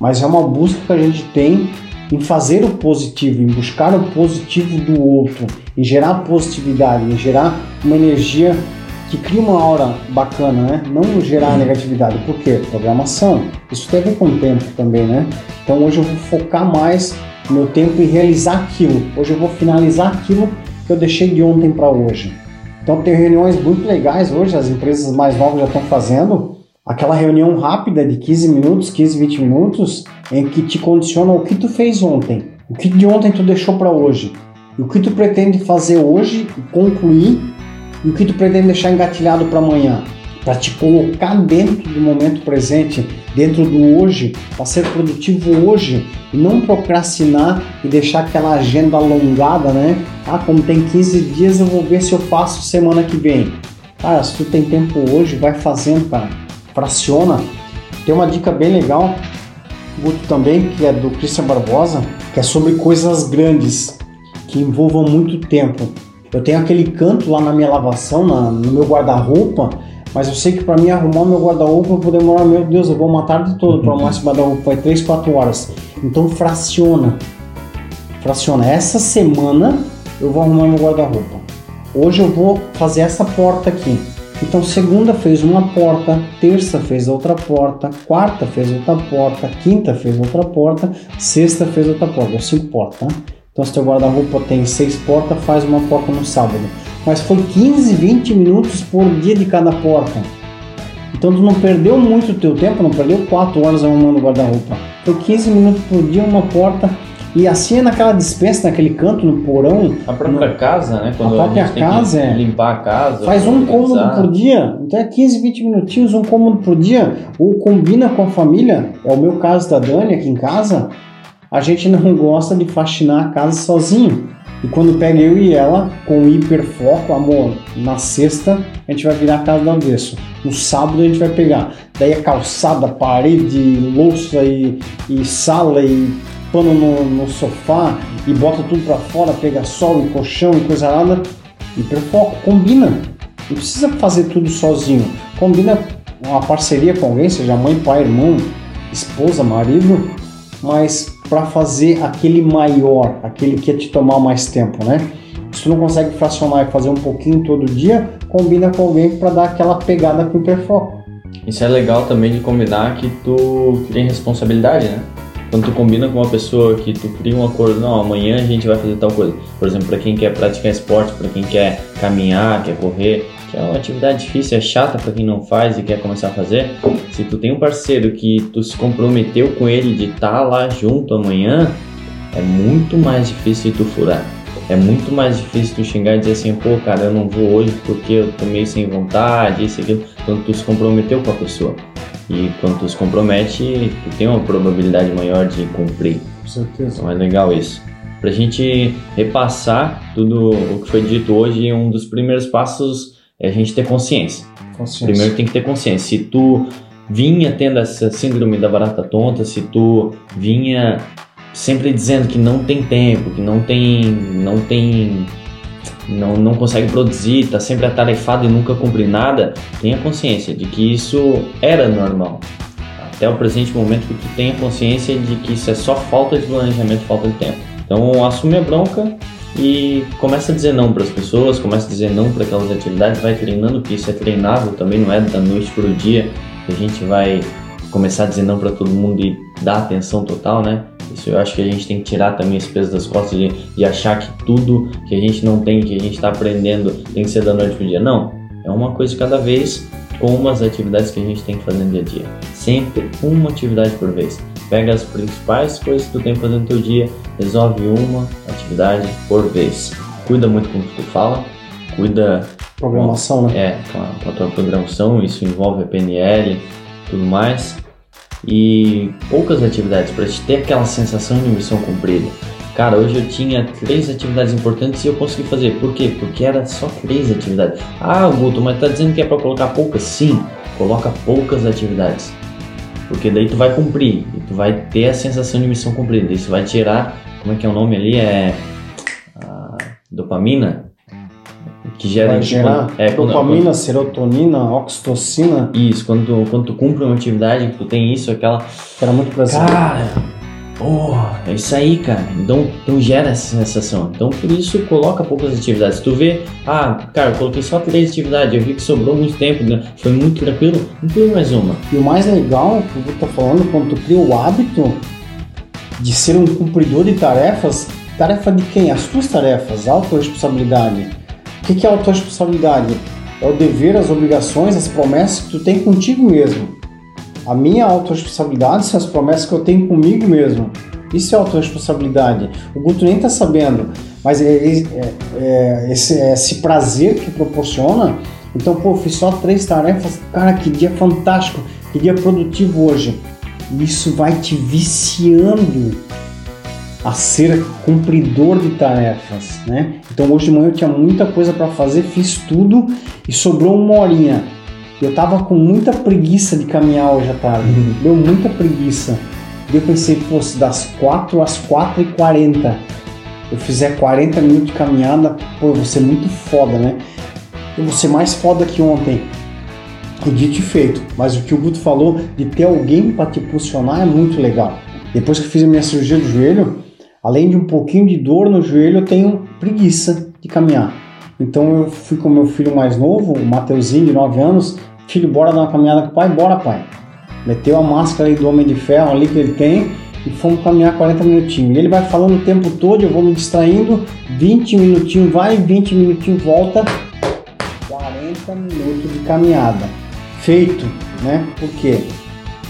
Speaker 1: mas é uma busca que a gente tem em fazer o positivo, em buscar o positivo do outro, em gerar positividade, em gerar uma energia que cria uma aura bacana, né? Não gerar negatividade. Por quê? Programação. Isso tem a ver com o tempo também, né? Então hoje eu vou focar mais meu tempo em realizar aquilo. Hoje eu vou finalizar aquilo que eu deixei de ontem para hoje. Então tem reuniões muito legais hoje, as empresas mais novas já estão fazendo, aquela reunião rápida de 15 minutos, 15, 20 minutos, em que te condiciona o que tu fez ontem, o que de ontem tu deixou para hoje, o que tu pretende fazer hoje e concluir, e o que tu pretende deixar engatilhado para amanhã, para te colocar dentro do momento presente, dentro do hoje, para ser produtivo hoje e não procrastinar e deixar aquela agenda alongada, né? Ah, como tem 15 dias, eu vou ver se eu faço semana que vem. Cara, se tu tem tempo hoje, vai fazendo, cara fraciona. Tem uma dica bem legal, Guto também, que é do Christian Barbosa, que é sobre coisas grandes, que envolvam muito tempo. Eu tenho aquele canto lá na minha lavação, na, no meu guarda-roupa, mas eu sei que para mim arrumar meu guarda-roupa eu vou demorar, meu Deus, eu vou uma tarde toda para arrumar esse guarda-roupa, vai 3, 4 horas. Então fraciona. Fraciona. Essa semana eu vou arrumar meu guarda-roupa. Hoje eu vou fazer essa porta aqui. Então, segunda fez uma porta, terça fez outra porta, quarta fez outra porta, quinta fez outra porta, sexta fez outra porta. Eu cinco portas, tá? Então, se teu guarda-roupa tem seis portas, faz uma porta no sábado. Mas foi 15, 20 minutos por dia de cada porta. Então, tu não perdeu muito o teu tempo, não perdeu 4 horas arrumando o guarda-roupa. Foi 15 minutos por dia, uma porta. E assim é naquela dispensa, naquele canto, no porão.
Speaker 2: A própria
Speaker 1: no...
Speaker 2: casa, né?
Speaker 1: Quando a própria a casa é.
Speaker 2: limpar a casa.
Speaker 1: Faz um cômodo por dia. Então é 15, 20 minutinhos, um cômodo por dia. Ou combina com a família. É o meu caso da Dani aqui em casa a gente não gosta de faxinar a casa sozinho. E quando pega eu e ela, com hiperfoco, amor, na sexta a gente vai virar a casa do avesso. No sábado a gente vai pegar. Daí a calçada, parede, louça e, e sala e pano no, no, sofá e bota tudo para fora, pega sol e colchão e coisa nada. Hiperfoco, combina. Não precisa fazer tudo sozinho. Combina uma parceria com alguém, seja mãe, pai, irmão, esposa, marido, mas para fazer aquele maior, aquele que ia te tomar mais tempo, né? Se tu não consegue fracionar e fazer um pouquinho todo dia, combina com alguém para dar aquela pegada com o hiperfoco.
Speaker 2: Isso é legal também de combinar que tu tem responsabilidade, né? Quando tu combina com uma pessoa que tu cria um acordo, não, amanhã a gente vai fazer tal coisa. Por exemplo, para quem quer praticar esporte, para quem quer caminhar, quer correr, que é uma atividade difícil, é chata para quem não faz e quer começar a fazer. Se tu tem um parceiro que tu se comprometeu com ele de estar tá lá junto amanhã, é muito mais difícil tu furar. É muito mais difícil tu xingar e dizer assim, pô, cara, eu não vou hoje porque eu tô meio sem vontade, isso e aquilo. Quando tu se comprometeu com a pessoa. E quando tu se compromete, tu tem uma probabilidade maior de cumprir.
Speaker 1: Com certeza.
Speaker 2: Então é legal isso. Pra gente repassar tudo o que foi dito hoje, um dos primeiros passos é a gente ter consciência. consciência. Primeiro tem que ter consciência. Se tu vinha tendo essa síndrome da barata tonta, se tu vinha sempre dizendo que não tem tempo, que não tem, não tem, não, não consegue produzir, está sempre atarefado e nunca cumpre nada, tenha consciência de que isso era normal. Até o presente momento que tu tenha consciência de que isso é só falta de planejamento, falta de tempo. Então assume a bronca e começa a dizer não para as pessoas, começa a dizer não para aquelas atividades, vai treinando, que isso é treinável também, não é da noite para o dia que a gente vai começar a dizer não para todo mundo e dar atenção total, né? Isso eu acho que a gente tem que tirar também esse peso das costas de, de achar que tudo que a gente não tem, que a gente está aprendendo, tem que ser da noite para o dia. Não, é uma coisa cada vez com umas atividades que a gente tem que fazer no dia a dia. Sempre uma atividade por vez. Pega as principais coisas que tu tem que fazer no teu dia, resolve uma atividade por vez. Cuida muito com o que tu fala, cuida...
Speaker 1: Programação,
Speaker 2: com,
Speaker 1: né?
Speaker 2: É, com a, com a tua programação, isso envolve a PNL, tudo mais. E poucas atividades para te ter aquela sensação de missão cumprida. Cara, hoje eu tinha três atividades importantes e eu consegui fazer. Por quê? Porque era só três atividades. Ah, Guto, mas tá dizendo que é para colocar poucas? Sim, coloca poucas atividades. Porque daí tu vai cumprir e tu vai ter a sensação de missão cumprida. Isso vai tirar, como é que é o nome ali? É dopamina
Speaker 1: que gera vai gerar é, dopamina, quando, serotonina, oxitocina.
Speaker 2: Isso, quando tu, quando tu cumpre uma atividade tu tem isso, aquela
Speaker 1: era muito prazer.
Speaker 2: Cara, Oh, é isso aí, cara. Então, então gera essa sensação. Então, por isso, coloca poucas atividades. Tu vê, ah, cara, eu coloquei só três atividades, eu vi que sobrou muito tempo, né? foi muito tranquilo, inclui mais uma.
Speaker 1: E o mais legal que eu tô falando, quando tu cria o hábito de ser um cumpridor de tarefas, tarefa de quem? As tuas tarefas, autorresponsabilidade. O que é autorresponsabilidade? É o dever, as obrigações, as promessas que tu tem contigo mesmo. A minha autorresponsabilidade são as promessas que eu tenho comigo mesmo. Isso é autorresponsabilidade. O Guto nem está sabendo, mas é, é, é, esse, é esse prazer que proporciona. Então, pô, fiz só três tarefas. Cara, que dia fantástico, que dia produtivo hoje. Isso vai te viciando a ser cumpridor de tarefas, né? Então hoje de manhã eu tinha muita coisa para fazer, fiz tudo e sobrou uma horinha. Eu tava com muita preguiça de caminhar hoje à tarde. Uhum. Deu muita preguiça. E eu pensei, pô, se das 4 às 4 e 40 eu fizer 40 minutos de caminhada, pô, eu vou ser muito foda, né? Eu vou ser mais foda que ontem. E dito e feito. Mas o que o Guto falou de ter alguém para te posicionar é muito legal. Depois que eu fiz a minha cirurgia do joelho, além de um pouquinho de dor no joelho, eu tenho preguiça de caminhar. Então eu fui com meu filho mais novo, o Mateuzinho, de 9 anos, Filho, bora dar uma caminhada com o pai? Bora, pai. Meteu a máscara ali do Homem de Ferro ali que ele tem e fomos caminhar 40 minutinhos. Ele vai falando o tempo todo, eu vou me distraindo, 20 minutinhos vai, 20 minutinhos volta, 40 minutos de caminhada. Feito, né? Por quê?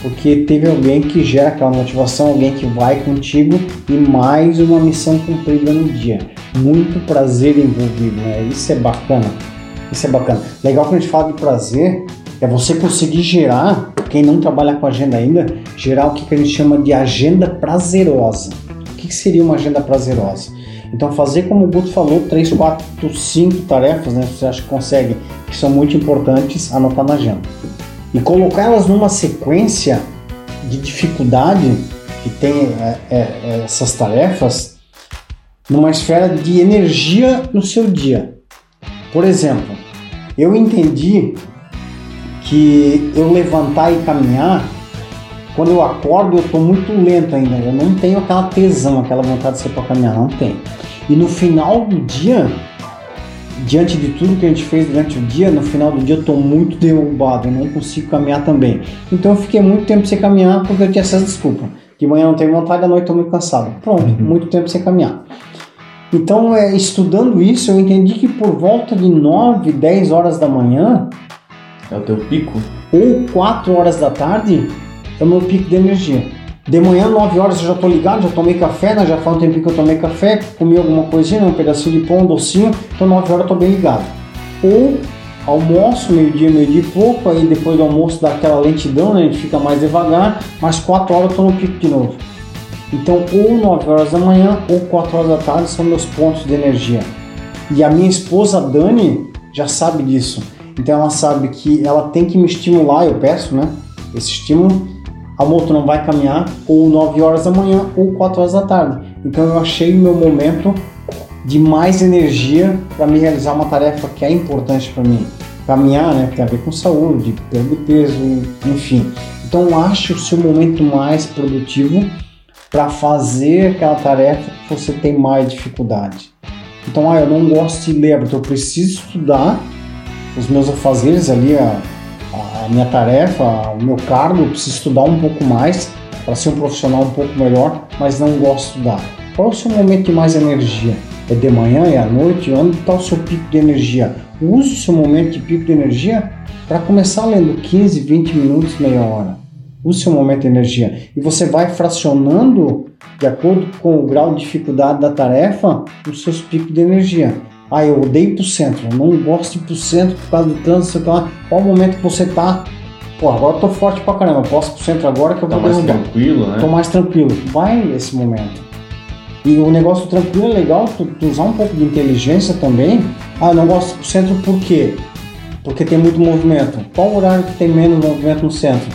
Speaker 1: Porque teve alguém que gera aquela motivação, alguém que vai contigo e mais uma missão cumprida no dia. Muito prazer envolvido, né? Isso é bacana. Isso é bacana. Legal que a gente fala de prazer, é você conseguir gerar, quem não trabalha com agenda ainda, gerar o que a gente chama de agenda prazerosa. O que seria uma agenda prazerosa? Então, fazer como o Guto falou, 3, 4, 5 tarefas, né? Você acha que consegue, que são muito importantes, anotar na agenda. E colocar elas numa sequência de dificuldade que tem é, é, é essas tarefas, numa esfera de energia no seu dia. Por exemplo, eu entendi que eu levantar e caminhar, quando eu acordo eu estou muito lento ainda, eu não tenho aquela tesão, aquela vontade de ser para caminhar, não tenho. E no final do dia, diante de tudo que a gente fez durante o dia, no final do dia eu estou muito derrubado, eu não consigo caminhar também. Então eu fiquei muito tempo sem caminhar porque eu tinha essa desculpa. De manhã não tenho vontade, à noite estou muito cansado. Pronto, uhum. muito tempo sem caminhar. Então, é, estudando isso, eu entendi que por volta de 9, 10 horas da manhã,
Speaker 2: é o teu pico?
Speaker 1: Ou 4 horas da tarde é o meu pico de energia. De manhã, 9 horas, eu já estou ligado, já tomei café, né? já faz um tempinho que eu tomei café, comi alguma coisinha, um pedacinho de pão, um docinho, então 9 horas eu estou bem ligado. Ou almoço, meio-dia, meio-dia e pouco, aí depois do almoço dá aquela lentidão, né? a gente fica mais devagar, mas 4 horas eu estou no pico de novo. Então, ou 9 horas da manhã ou 4 horas da tarde são meus pontos de energia. E a minha esposa Dani já sabe disso. Então ela sabe que ela tem que me estimular, eu peço, né? Esse estímulo. A moto não vai caminhar ou 9 horas da manhã ou 4 horas da tarde. Então eu achei o meu momento de mais energia para me realizar uma tarefa que é importante para mim. Caminhar, né? Tem a ver com saúde, perda de peso, enfim. Então ache o seu momento mais produtivo para fazer aquela tarefa que você tem mais dificuldade. Então, ah, eu não gosto de ler, eu preciso estudar os meus afazeres ali, a, a minha tarefa, o meu cargo, eu preciso estudar um pouco mais para ser um profissional um pouco melhor, mas não gosto de estudar. Qual é o seu momento de mais energia? É de manhã, é à noite? Onde está o seu pico de energia? Use o seu momento de pico de energia para começar lendo 15, 20 minutos, meia hora. Use o seu momento de energia. E você vai fracionando, de acordo com o grau de dificuldade da tarefa, os seus picos de energia. Ah, eu odeio pro centro, eu não gosto de ir pro centro por causa do trânsito, sei lá. Qual o momento que você tá? Pô, agora eu tô forte pra caramba, eu posso ir pro centro agora que eu
Speaker 2: tá
Speaker 1: vou
Speaker 2: mais derrubar. tranquilo, né?
Speaker 1: Tô mais tranquilo. Vai nesse momento. E o negócio tranquilo é legal tu, tu, usar um pouco de inteligência também. Ah, eu não gosto do centro por quê? Porque tem muito movimento. Qual horário que tem menos movimento no centro?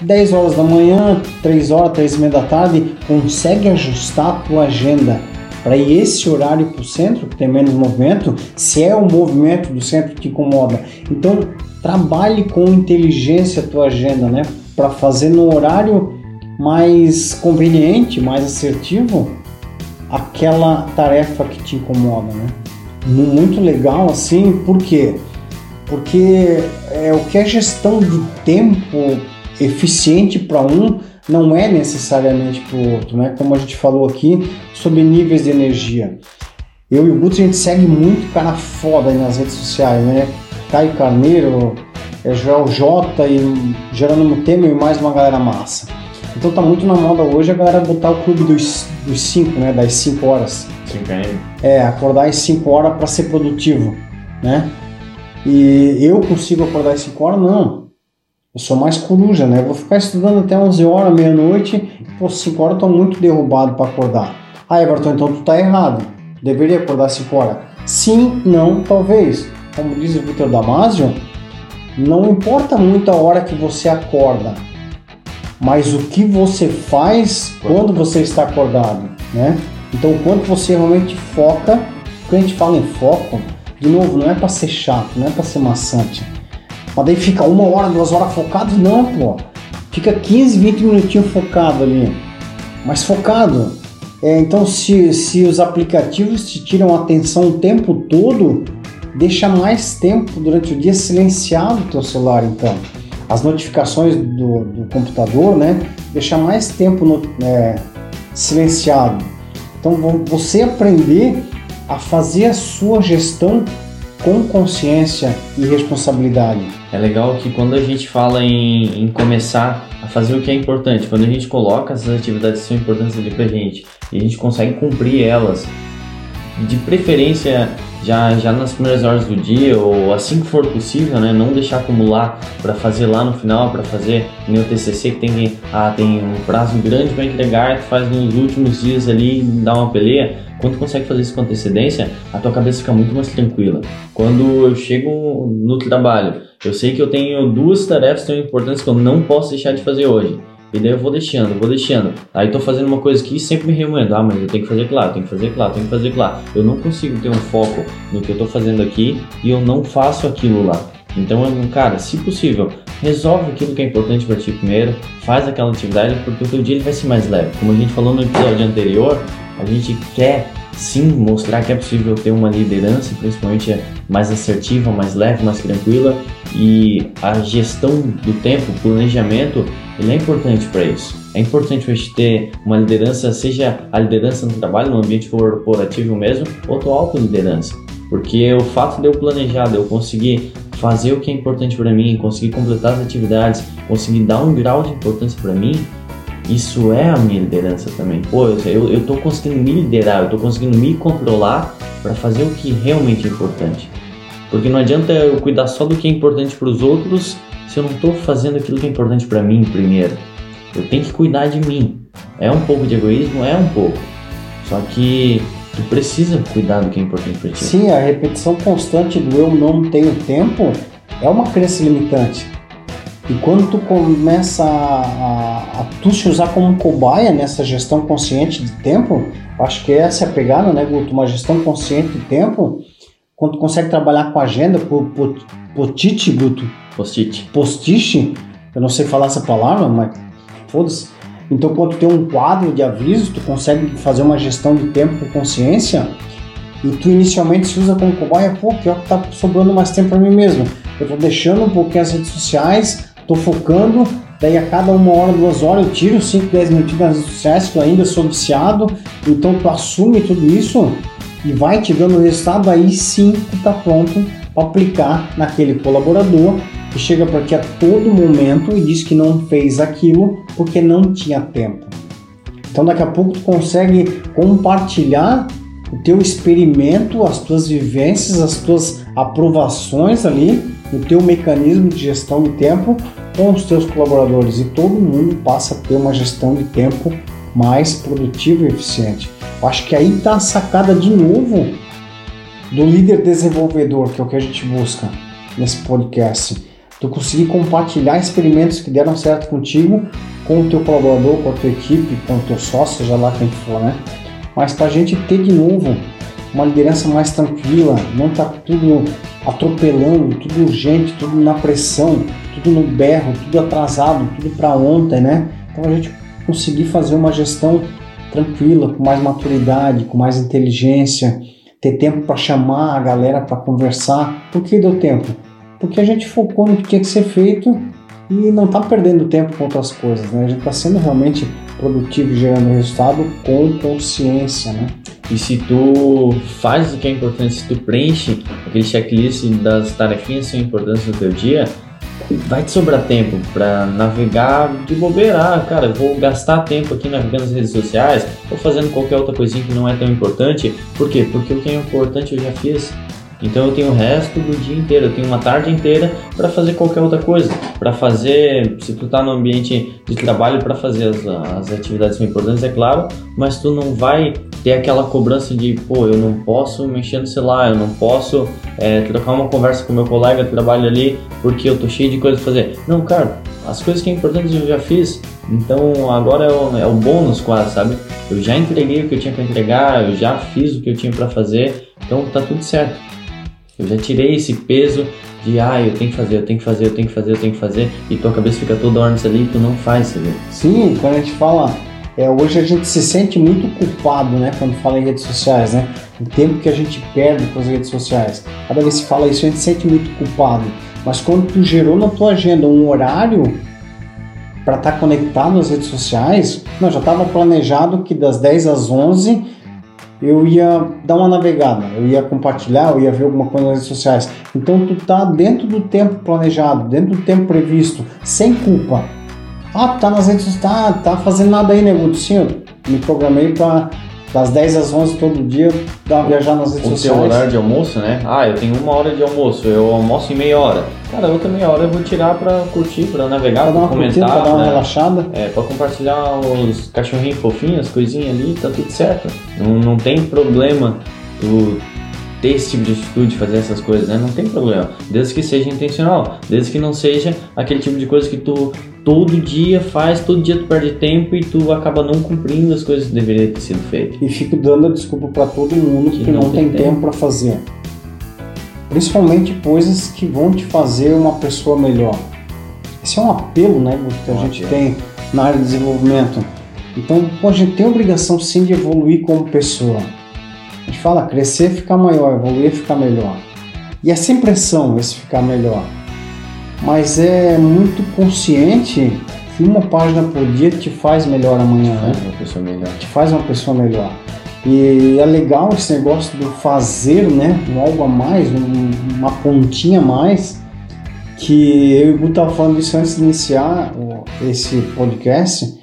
Speaker 1: 10 horas da manhã, 3 horas, 3 e meia da tarde, consegue ajustar a tua agenda para ir esse horário para o centro, que tem menos movimento, se é o movimento do centro que incomoda. Então, trabalhe com inteligência a tua agenda, né? Para fazer no horário mais conveniente, mais assertivo, aquela tarefa que te incomoda, né? Muito legal assim, por quê? Porque é o que é gestão de tempo eficiente para um não é necessariamente para o outro, né? Como a gente falou aqui sobre níveis de energia. Eu e o Guto, a gente segue muito cara foda aí nas redes sociais, né? Caio Carneiro, é Joel J e Jerônimo Temer e mais uma galera massa. Então tá muito na moda hoje a galera botar o clube dos 5, né? Das 5 horas.
Speaker 2: 5 AM.
Speaker 1: É, acordar às 5 horas para ser produtivo, né? E eu consigo acordar às 5 horas? Não. Eu sou mais coruja, né? Eu vou ficar estudando até 11 horas, meia-noite, pô, 5 horas eu tô muito derrubado para acordar. Ah, Everton, então tu tá errado. Tu deveria acordar 5 horas. Sim, não, talvez. Como diz o Victor Damasio, não importa muito a hora que você acorda, mas o que você faz quando você está acordado, né? Então, quanto você realmente foca, quando a gente fala em foco, de novo, não é para ser chato, não é para ser maçante mas daí fica uma hora, duas horas focado? Não, pô. Fica 15, 20 minutinhos focado ali. Mas focado. É, então, se, se os aplicativos te tiram atenção o tempo todo, deixa mais tempo durante o dia silenciado o teu celular, então. as notificações do, do computador, né? Deixar mais tempo no, é, silenciado. Então, você aprender a fazer a sua gestão com consciência e responsabilidade.
Speaker 2: É legal que quando a gente fala em, em, começar a fazer o que é importante, quando a gente coloca essas atividades que são importantes ali pra gente e a gente consegue cumprir elas, de preferência já, já nas primeiras horas do dia ou assim que for possível, né? Não deixar acumular para fazer lá no final, para fazer no TCC que tem, ah, tem um prazo grande para entregar, tu faz nos últimos dias ali, dá uma peleia. Quando tu consegue fazer isso com antecedência, a tua cabeça fica muito mais tranquila. Quando eu chego no trabalho, eu sei que eu tenho duas tarefas tão importantes que eu não posso deixar de fazer hoje. E daí eu vou deixando, vou deixando. Aí tô fazendo uma coisa aqui e sempre me remoendo. Ah, mas eu tenho que fazer claro, tenho que fazer claro, tenho que fazer claro. Eu não consigo ter um foco no que eu tô fazendo aqui e eu não faço aquilo lá. Então, cara, se possível, resolve aquilo que é importante para ti primeiro, faz aquela atividade, porque o teu dia ele vai ser mais leve. Como a gente falou no episódio anterior, a gente quer sim mostrar que é possível ter uma liderança, principalmente mais assertiva, mais leve, mais tranquila, e a gestão do tempo, planejamento, ele é importante para isso. É importante a gente ter uma liderança, seja a liderança no trabalho, no ambiente corporativo mesmo, ou tua autoliderança. Porque o fato de eu planejar, de eu conseguir fazer o que é importante para mim, conseguir completar as atividades, conseguir dar um grau de importância para mim, isso é a minha liderança também. Pô, eu, tô conseguindo me liderar, eu tô conseguindo me controlar para fazer o que realmente é importante. Porque não adianta eu cuidar só do que é importante para os outros se eu não estou fazendo aquilo que é importante para mim primeiro. Eu tenho que cuidar de mim. É um pouco de egoísmo? É um pouco. Só que tu precisa cuidar do que é importante para ti.
Speaker 1: Sim, a repetição constante do eu não tenho tempo é uma crença limitante. E quando tu começa a, a, a tu se usar como cobaia nessa gestão consciente de tempo, acho que essa é a pegada, né, Guto? Uma gestão consciente de tempo, quando tu consegue trabalhar com agenda, por, por, post-it, Guto?
Speaker 2: Post-it.
Speaker 1: Post-it, eu não sei falar essa palavra, mas foda-se. Então, quando tu tem um quadro de avisos, tu consegue fazer uma gestão de tempo com consciência e tu inicialmente se usa como cobaia, pô, pior que tá sobrando mais tempo para mim mesmo. Eu tô deixando um pouquinho as redes sociais, tô focando, daí a cada uma hora, duas horas eu tiro 5, 10 minutinhos nas redes sociais, eu ainda sou viciado, então tu assume tudo isso e vai te dando resultado, aí sim tu tá pronto para aplicar naquele colaborador que chega para ti a todo momento e diz que não fez aquilo porque não tinha tempo. Então daqui a pouco tu consegue compartilhar o teu experimento, as tuas vivências, as tuas aprovações ali, o teu mecanismo de gestão de tempo com os teus colaboradores e todo mundo passa a ter uma gestão de tempo mais produtiva e eficiente. Acho que aí está a sacada de novo do líder desenvolvedor, que é o que a gente busca nesse podcast. Tu conseguir compartilhar experimentos que deram certo contigo com o teu colaborador, com a tua equipe, com o teu sócio, seja lá quem for, né? Mas para a gente ter de novo uma liderança mais tranquila, não tá tudo atropelando, tudo urgente, tudo na pressão, tudo no berro, tudo atrasado, tudo para ontem, né? Então a gente conseguir fazer uma gestão tranquila, com mais maturidade, com mais inteligência, ter tempo para chamar a galera para conversar. Por que deu tempo? Porque a gente focou no que tinha que ser feito e não está perdendo tempo com outras coisas, né? A gente está sendo realmente produtivo e gerando resultado com consciência, né?
Speaker 2: E se tu faz o que é importante, se tu preenche aquele checklist das tarefinhas que são importantes no teu dia, vai te sobrar tempo para navegar de bobeira. Ah, cara, vou gastar tempo aqui navegando nas redes sociais ou fazendo qualquer outra coisinha que não é tão importante. Por quê? Porque o que é importante eu já fiz. Então eu tenho o resto do dia inteiro, eu tenho uma tarde inteira para fazer qualquer outra coisa, para fazer, se tu tá no ambiente de trabalho para fazer as, as atividades importantes, é claro, mas tu não vai ter aquela cobrança de, pô, eu não posso mexer no celular, eu não posso é, trocar uma conversa com meu colega que trabalha ali porque eu tô cheio de coisa pra fazer. Não, cara, as coisas que é importantes eu já fiz, então agora é o, é o bônus quase, sabe? Eu já entreguei o que eu tinha para entregar, eu já fiz o que eu tinha para fazer, então tá tudo certo. Eu já tirei esse peso de ah, eu tenho que fazer, eu tenho que fazer, eu tenho que fazer, eu tenho que fazer, e tua cabeça fica toda hora nisso ali e tu não faz, sabe?
Speaker 1: Sim, quando a gente fala, é, hoje a gente se sente muito culpado, né, quando fala em redes sociais, né? O tempo que a gente perde com as redes sociais. Cada vez que fala isso, a gente se sente muito culpado. Mas quando tu gerou na tua agenda um horário para estar tá conectado nas redes sociais, não, já estava planejado que das 10 às 11 eu ia dar uma navegada, eu ia compartilhar, eu ia ver alguma coisa nas redes sociais. Então tu tá dentro do tempo planejado, dentro do tempo previsto, sem culpa. Ah, tá nas redes sociais, tá, tá fazendo nada aí, nego? Sim, eu me programei para das 10 às 11 todo dia, dar uma viajar nas redes
Speaker 2: o
Speaker 1: sociais.
Speaker 2: O teu horário de almoço, né? Ah, eu tenho uma hora de almoço, eu almoço em meia hora. Cara, outra meia hora eu vou tirar pra curtir, pra navegar, pra,
Speaker 1: pra
Speaker 2: uma comentar.
Speaker 1: Curtida, pra dar uma
Speaker 2: né?
Speaker 1: relaxada.
Speaker 2: É, pra compartilhar os cachorrinhos fofinhos, as coisinhas ali, tá tudo certo. Não, não tem problema tu ter esse tipo de atitude, fazer essas coisas, né? Não tem problema. Desde que seja intencional. Desde que não seja aquele tipo de coisa que tu todo dia faz, todo dia tu perde tempo e tu acaba não cumprindo as coisas que deveriam ter sido feitas.
Speaker 1: E fico dando a desculpa para todo mundo que, que não, não, tem, tem tempo, para fazer. Principalmente coisas que vão te fazer uma pessoa melhor. Esse é um apelo, né, que a um gente apelo. tem na área de desenvolvimento. Então, pô, a gente tem a obrigação sim de evoluir como pessoa. A gente fala crescer, ficar maior, evoluir, ficar melhor. E é sem pressão esse ficar melhor. Mas é muito consciente que uma página por dia te faz melhor amanhã,
Speaker 2: te
Speaker 1: né?
Speaker 2: Faz uma pessoa melhor.
Speaker 1: Te faz uma pessoa melhor. E é legal esse negócio do fazer, né? Um algo a mais, um, uma pontinha a mais. Que eu e o Gu falando disso antes de iniciar esse podcast.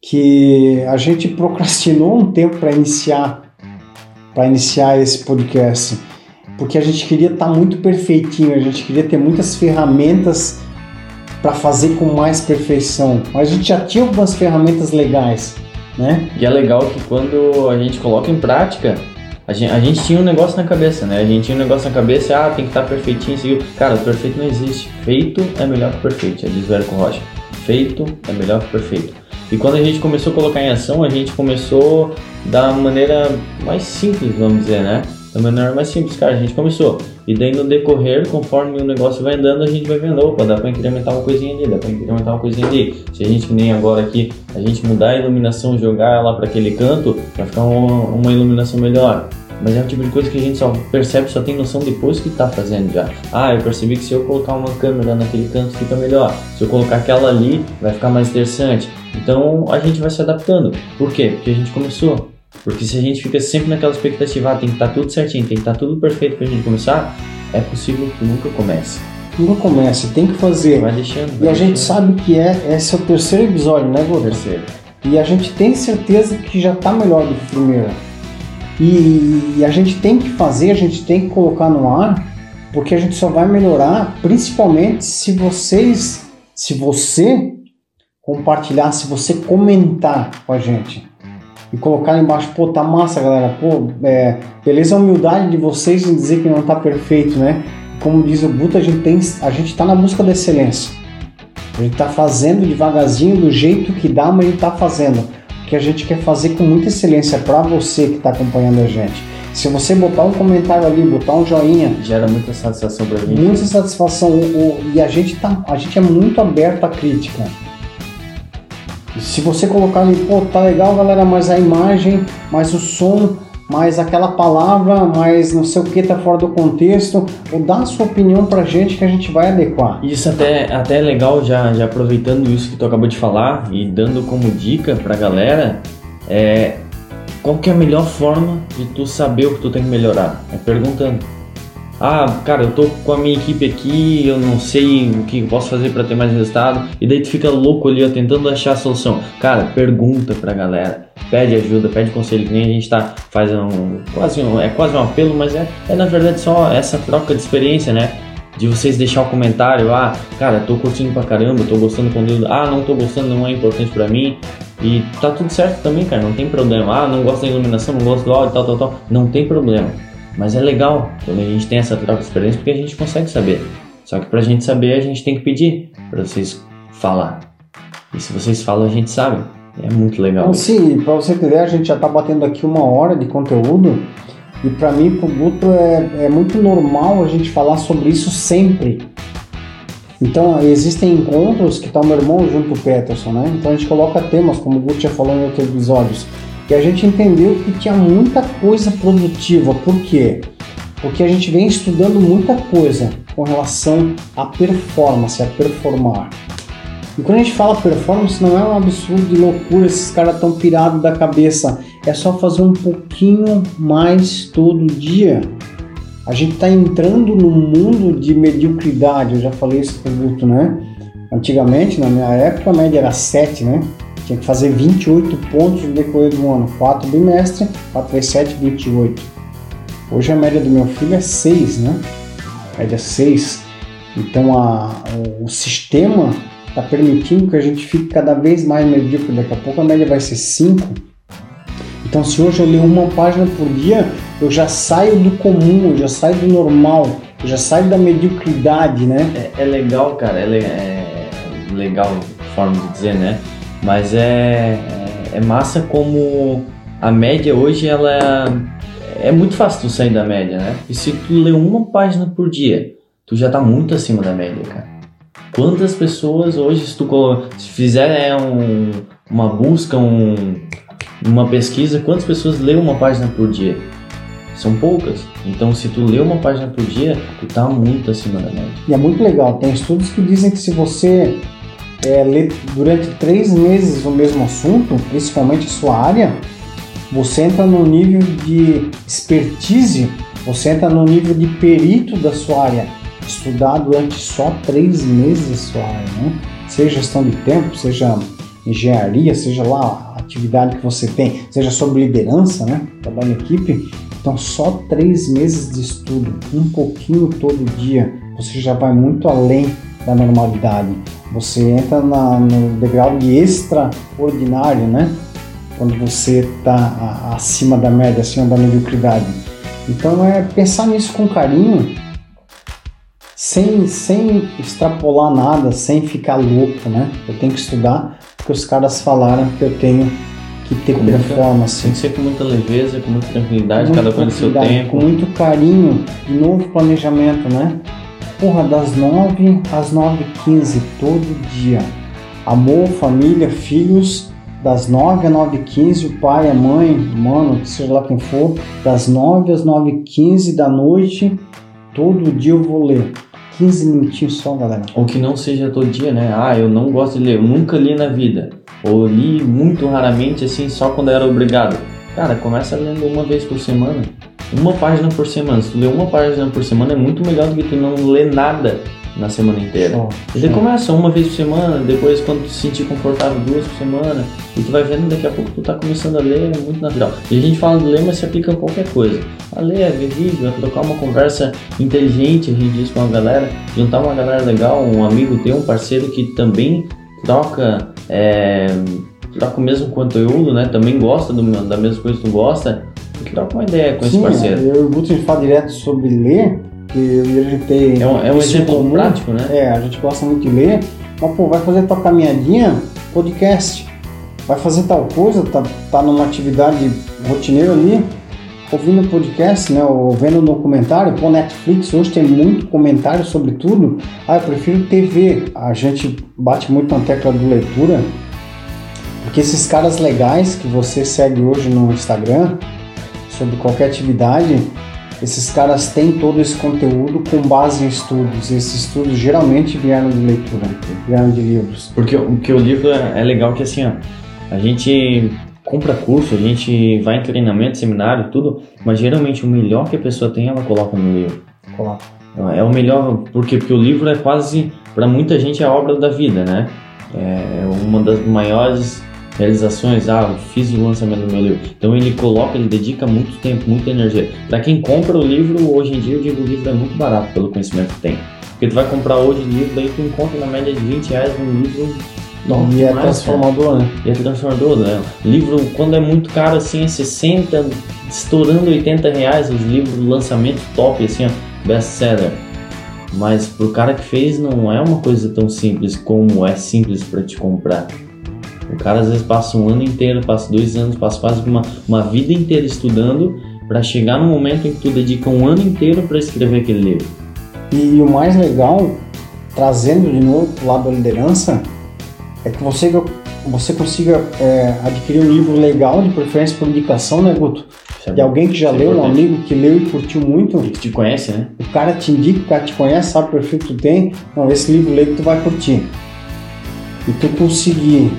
Speaker 1: Que a gente procrastinou um tempo para iniciar para iniciar esse podcast, porque a gente queria estar tá muito perfeitinho, a gente queria ter muitas ferramentas para fazer com mais perfeição, mas a gente já tinha algumas ferramentas legais, né?
Speaker 2: E é legal que quando a gente coloca em prática, a gente, a gente tinha um negócio na cabeça, né? A gente tinha um negócio na cabeça, ah, tem que estar tá perfeitinho, seguiu. Cara, perfeito não existe. Feito é melhor que perfeito, já diz o Érico Rocha. Feito é melhor que perfeito. E quando a gente começou a colocar em ação, a gente começou da maneira mais simples, vamos dizer, né? Da maneira mais simples, cara, a gente começou. E daí no decorrer, conforme o negócio vai andando, a gente vai vendo, opa, dá pra incrementar uma coisinha ali, dá pra incrementar uma coisinha ali. Se a gente, nem agora aqui, a gente mudar a iluminação, jogar ela para aquele canto, vai ficar uma, uma iluminação melhor. Mas é o tipo de coisa que a gente só percebe, só tem noção depois que tá fazendo já. Ah, eu percebi que se eu colocar uma câmera naquele canto fica melhor. Se eu colocar aquela ali, vai ficar mais interessante. Então a gente vai se adaptando. Por quê? Porque a gente começou. Porque se a gente fica sempre naquela expectativa, ah, tem que estar tá tudo certinho, tem que estar tá tudo perfeito pra gente começar, é possível que nunca comece.
Speaker 1: Nunca comece, tem que fazer.
Speaker 2: Vai deixando.
Speaker 1: Vai e a deixando. gente sabe que é, esse é o terceiro episódio, né, Gota?
Speaker 2: Terceiro.
Speaker 1: E a gente tem certeza que já está melhor do que o primeiro. E, e a gente tem que fazer, a gente tem que colocar no ar, porque a gente só vai melhorar, principalmente se vocês, se você compartilhar, se você comentar com a gente e colocar embaixo, pô, tá massa, galera, pô, é, beleza a humildade de vocês em dizer que não tá perfeito, né? Como diz o Buta, a gente tem, a gente tá na busca da excelência. A gente tá fazendo devagarzinho, do jeito que dá, mas a gente tá fazendo que a gente quer fazer com muita excelência para você que está acompanhando a gente. Se você botar um comentário ali, botar um joinha,
Speaker 2: gera muita satisfação para mim.
Speaker 1: Muita satisfação e a gente tá, a gente é muito aberto à crítica. Se você colocar ali, pô, tá legal, galera, mas a imagem, mas o som, mas aquela palavra, mas não sei o que tá fora do contexto, ou dá a sua opinião pra gente que a gente vai adequar.
Speaker 2: Isso até, até é legal, já, já aproveitando isso que tu acabou de falar e dando como dica pra galera, é qual que é a melhor forma de tu saber o que tu tem que melhorar? É perguntando. Ah, cara, eu tô com a minha equipe aqui, eu não sei o que eu posso fazer para ter mais resultado, e daí tu fica louco ali, ó, tentando achar a solução. Cara, pergunta pra galera pede ajuda, pede conselho, que nem a gente tá, faz um, quase um, é quase um apelo, mas é, é na verdade só essa troca de experiência, né? De vocês deixar o um comentário, ah, cara, tô curtindo pra caramba, tô gostando do conteúdo, ah, não tô gostando, não é importante pra mim, e tá tudo certo também, cara, não tem problema, ah, não gosto da iluminação, não gosto do áudio, tal, tal, tal, não tem problema. Mas é legal quando a gente tem essa troca de experiência porque a gente consegue saber. Só que pra gente saber, a gente tem que pedir para vocês falar. E se vocês falam, a gente sabe. É muito legal.
Speaker 1: Então, sim, para você entender, a gente já está batendo aqui uma hora de conteúdo e para mim, para o Guto, é, é muito normal a gente falar sobre isso sempre. Então, existem encontros que está o meu irmão junto com o Peterson, né? Então a gente coloca temas, como o Guto já falou em outros episódios. E a gente entendeu que tinha muita coisa produtiva. Por quê? Porque a gente vem estudando muita coisa. com relação à performance, a performar. E quando a gente fala performance, não é um absurdo de loucura, esses caras estão pirados da cabeça. É só fazer um pouquinho mais todo dia. A gente está entrando no mundo de mediocridade, eu já falei isso pro Guto, né? Antigamente, na minha época, a média era 7, né? Tinha que fazer 28 pontos no decorrer do ano. 4 bimestre, 4 vezes 7, 28. Hoje a média do meu filho é 6, né? Média 6. Então a, o sistema está permitindo que a gente fique cada vez mais medíocre. Daqui a pouco a média vai ser 5. Então se hoje eu ler uma página por dia, eu já saio do comum, eu já saio do normal, eu já saio da mediocridade, né?
Speaker 2: É, é legal, cara, é, é, legal forma de dizer, né? Mas é, é, massa como a média hoje ela é, muito fácil tu sair da média, né? E se tu lê uma página por dia, tu já tá muito acima da média, cara. Quantas pessoas hoje, se tu se fizer é, um, uma busca, um, uma pesquisa, quantas pessoas lê uma página por dia? São poucas. Então, se tu lê uma página por dia, tu tá muito acima da média.
Speaker 1: E é muito legal. Tem estudos que dizem que se você é, ler durante três meses o mesmo assunto, principalmente a sua área, você entra no nível de expertise, você entra no nível de perito da sua área. Estudar durante só três meses a sua área, né? Seja gestão de tempo, seja engenharia, seja lá a atividade que você tem, seja sobre liderança, né? Trabalho em equipe. Então, só três meses de estudo, um pouquinho todo dia, você já vai muito além da normalidade. Você entra na, no degrau de extraordinário, né? Quando você está acima da média, acima da mediocridade. Então é pensar nisso com carinho, sem, sem extrapolar nada, sem ficar louco, né? Eu tenho que estudar porque os caras falaram que eu tenho que ter com performance.
Speaker 2: Tem que ser com muita leveza, com muita tranquilidade, com cada coisa no seu tempo.
Speaker 1: Com muito carinho, de novo planejamento, né? Porra, das 9 às 9h15, todo dia. Amor, família, filhos, das 9 às 9h15, o pai, a mãe, mano, seja lá quem for, das 9 às 9h15 da noite, todo dia eu vou ler. 15 minutinhos só, galera.
Speaker 2: Ou que não seja todo dia, né? Ah, eu não gosto de ler, eu nunca li na vida. Ou li muito raramente, assim, só quando era obrigado. Cara, começa lendo uma vez por semana uma página por semana. Se tu lê uma página por semana é muito melhor do que tu não ler nada na semana inteira. Oh, e daí começa uma vez por semana, depois quando tu se sentir confortável duas por semana, e tu vai vendo daqui a pouco tu tá começando a ler, é muito natural. E a gente fala de ler, mas se aplica a qualquer coisa. A ler, a ver vídeo, a trocar uma conversa inteligente, a gente diz com a galera, juntar uma galera legal, um amigo teu, um parceiro que também troca, é, troca o mesmo conteúdo, né? Também gosta do, da mesma coisa que tu gosta troca uma ideia com Sim, esse parceiro.
Speaker 1: Eu e o Guto a gente fala direto sobre ler, que eu a gente tem.
Speaker 2: É um, é um exemplo comum, prático, né?
Speaker 1: É, a gente gosta muito de ler, mas pô, vai fazer tua caminhadinha, podcast. Vai fazer tal coisa, tá, tá numa atividade rotineira ali, ouvindo podcast, né, ou vendo um documentário, pô, Netflix hoje tem muito comentário sobre tudo. Ah, eu prefiro TV. A gente bate muito na tecla do leitura, porque esses caras legais que você segue hoje no Instagram, sobre qualquer atividade, esses caras têm todo esse conteúdo com base em estudos. E esses estudos geralmente vieram de leitura, vieram de livros.
Speaker 2: Porque o que o livro é, é legal que assim, ó, a gente compra curso, a gente vai em treinamento, seminário, tudo, mas geralmente o melhor que a pessoa tem, ela coloca no livro.
Speaker 1: Coloca.
Speaker 2: É o melhor, porque, porque o livro é quase, para muita gente, é a obra da vida, né? É uma das maiores realizações, ah, eu fiz o lançamento do meu livro. Então ele coloca, ele dedica muito tempo, muita energia. Para quem compra o livro, hoje em dia eu digo o livro é muito barato pelo conhecimento que tem. Porque tu vai comprar hoje o livro, daí tu encontra na média de 20 reais um livro
Speaker 1: não, e é transformador, né?
Speaker 2: E é transformador, né? Livro, quando é muito caro, assim, é 60, estourando 80 reais os livros, lançamento top, assim, ó, best-seller. Mas pro cara que fez, não é uma coisa tão simples como é simples para te comprar. O cara às vezes passa um ano inteiro, passa dois anos, passa quase uma, uma vida inteira estudando para chegar no momento em que tu dedica um ano inteiro para escrever aquele livro.
Speaker 1: E, o mais legal, trazendo de novo para o lado da liderança, é que você, você consiga é, adquirir um livro legal, de preferência por indicação, né, Guto?
Speaker 2: É
Speaker 1: de alguém que já
Speaker 2: é
Speaker 1: leu, um
Speaker 2: importante.
Speaker 1: amigo que leu e curtiu muito,
Speaker 2: Que te conhece, né?
Speaker 1: o cara te indica, o cara te conhece, sabe o perfil que tu tem, não, esse livro lê que tu vai curtir. E tu conseguir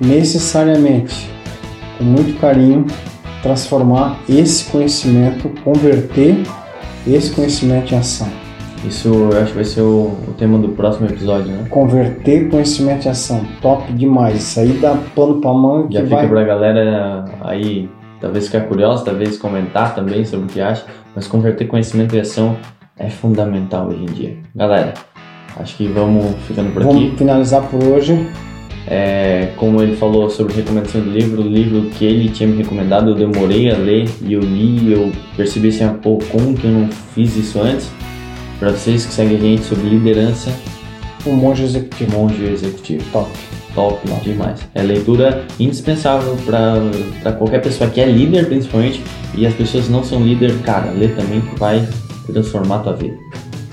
Speaker 1: necessariamente, com muito carinho, transformar esse conhecimento, converter esse conhecimento em ação.
Speaker 2: Isso eu acho que vai ser o, o tema do próximo episódio, né?
Speaker 1: Converter conhecimento em ação. Top demais. Isso aí dá pano pra manga
Speaker 2: Já fica
Speaker 1: vai.
Speaker 2: pra galera aí, talvez ficar curiosa, talvez comentar também sobre o que acha, mas converter conhecimento em ação é fundamental hoje em dia. Galera, acho que vamos ficando por aqui.
Speaker 1: Vamos finalizar por hoje.
Speaker 2: É, como ele falou sobre recomendação do livro, o livro que ele tinha me recomendado, eu demorei a ler e eu li, eu percebi assim, ah, pô, como que eu não fiz isso antes? Para vocês que seguem a gente sobre liderança,
Speaker 1: O monge executivo.
Speaker 2: monge executivo.
Speaker 1: Top.
Speaker 2: Top demais. É leitura indispensável para qualquer pessoa que é líder, principalmente, e as pessoas não são líder, cara, lê também que vai transformar a tua vida.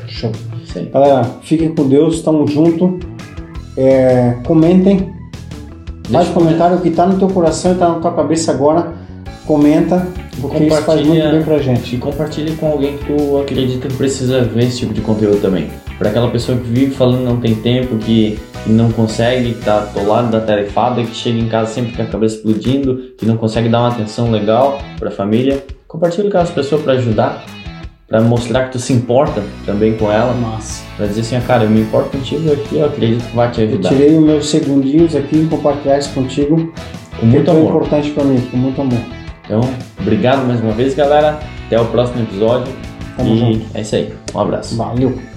Speaker 1: Show. Galera, fiquem com Deus, tamo junto. É, comentem. Faz
Speaker 2: Deixa-
Speaker 1: comentário o que tá no teu coração e tá na tua cabeça agora. Comenta, porque isso faz muito bem pra gente.
Speaker 2: E compartilhe com alguém que tu acredita que precisa ver esse tipo de conteúdo também. Para aquela pessoa que vive falando não tem tempo, que, não consegue, que tá atolado da tarefada, que chega em casa sempre com a cabeça explodindo, que não consegue dar uma atenção legal para a família. Compartilhe com aquelas pessoas para ajudar, para mostrar que tu se importa também com ela,
Speaker 1: Massa.
Speaker 2: para dizer assim, ah, cara, eu me importo contigo aqui, eu acredito que vai te
Speaker 1: Eu
Speaker 2: ajudar.
Speaker 1: tirei os meus segundinhos aqui em compartilhar isso contigo.
Speaker 2: Com muito
Speaker 1: é
Speaker 2: amor.
Speaker 1: importante pra mim, com muito amor.
Speaker 2: Então, obrigado mais uma vez, galera. Até o próximo episódio.
Speaker 1: Tamo
Speaker 2: e
Speaker 1: junto.
Speaker 2: é isso aí. Um abraço.
Speaker 1: Valeu.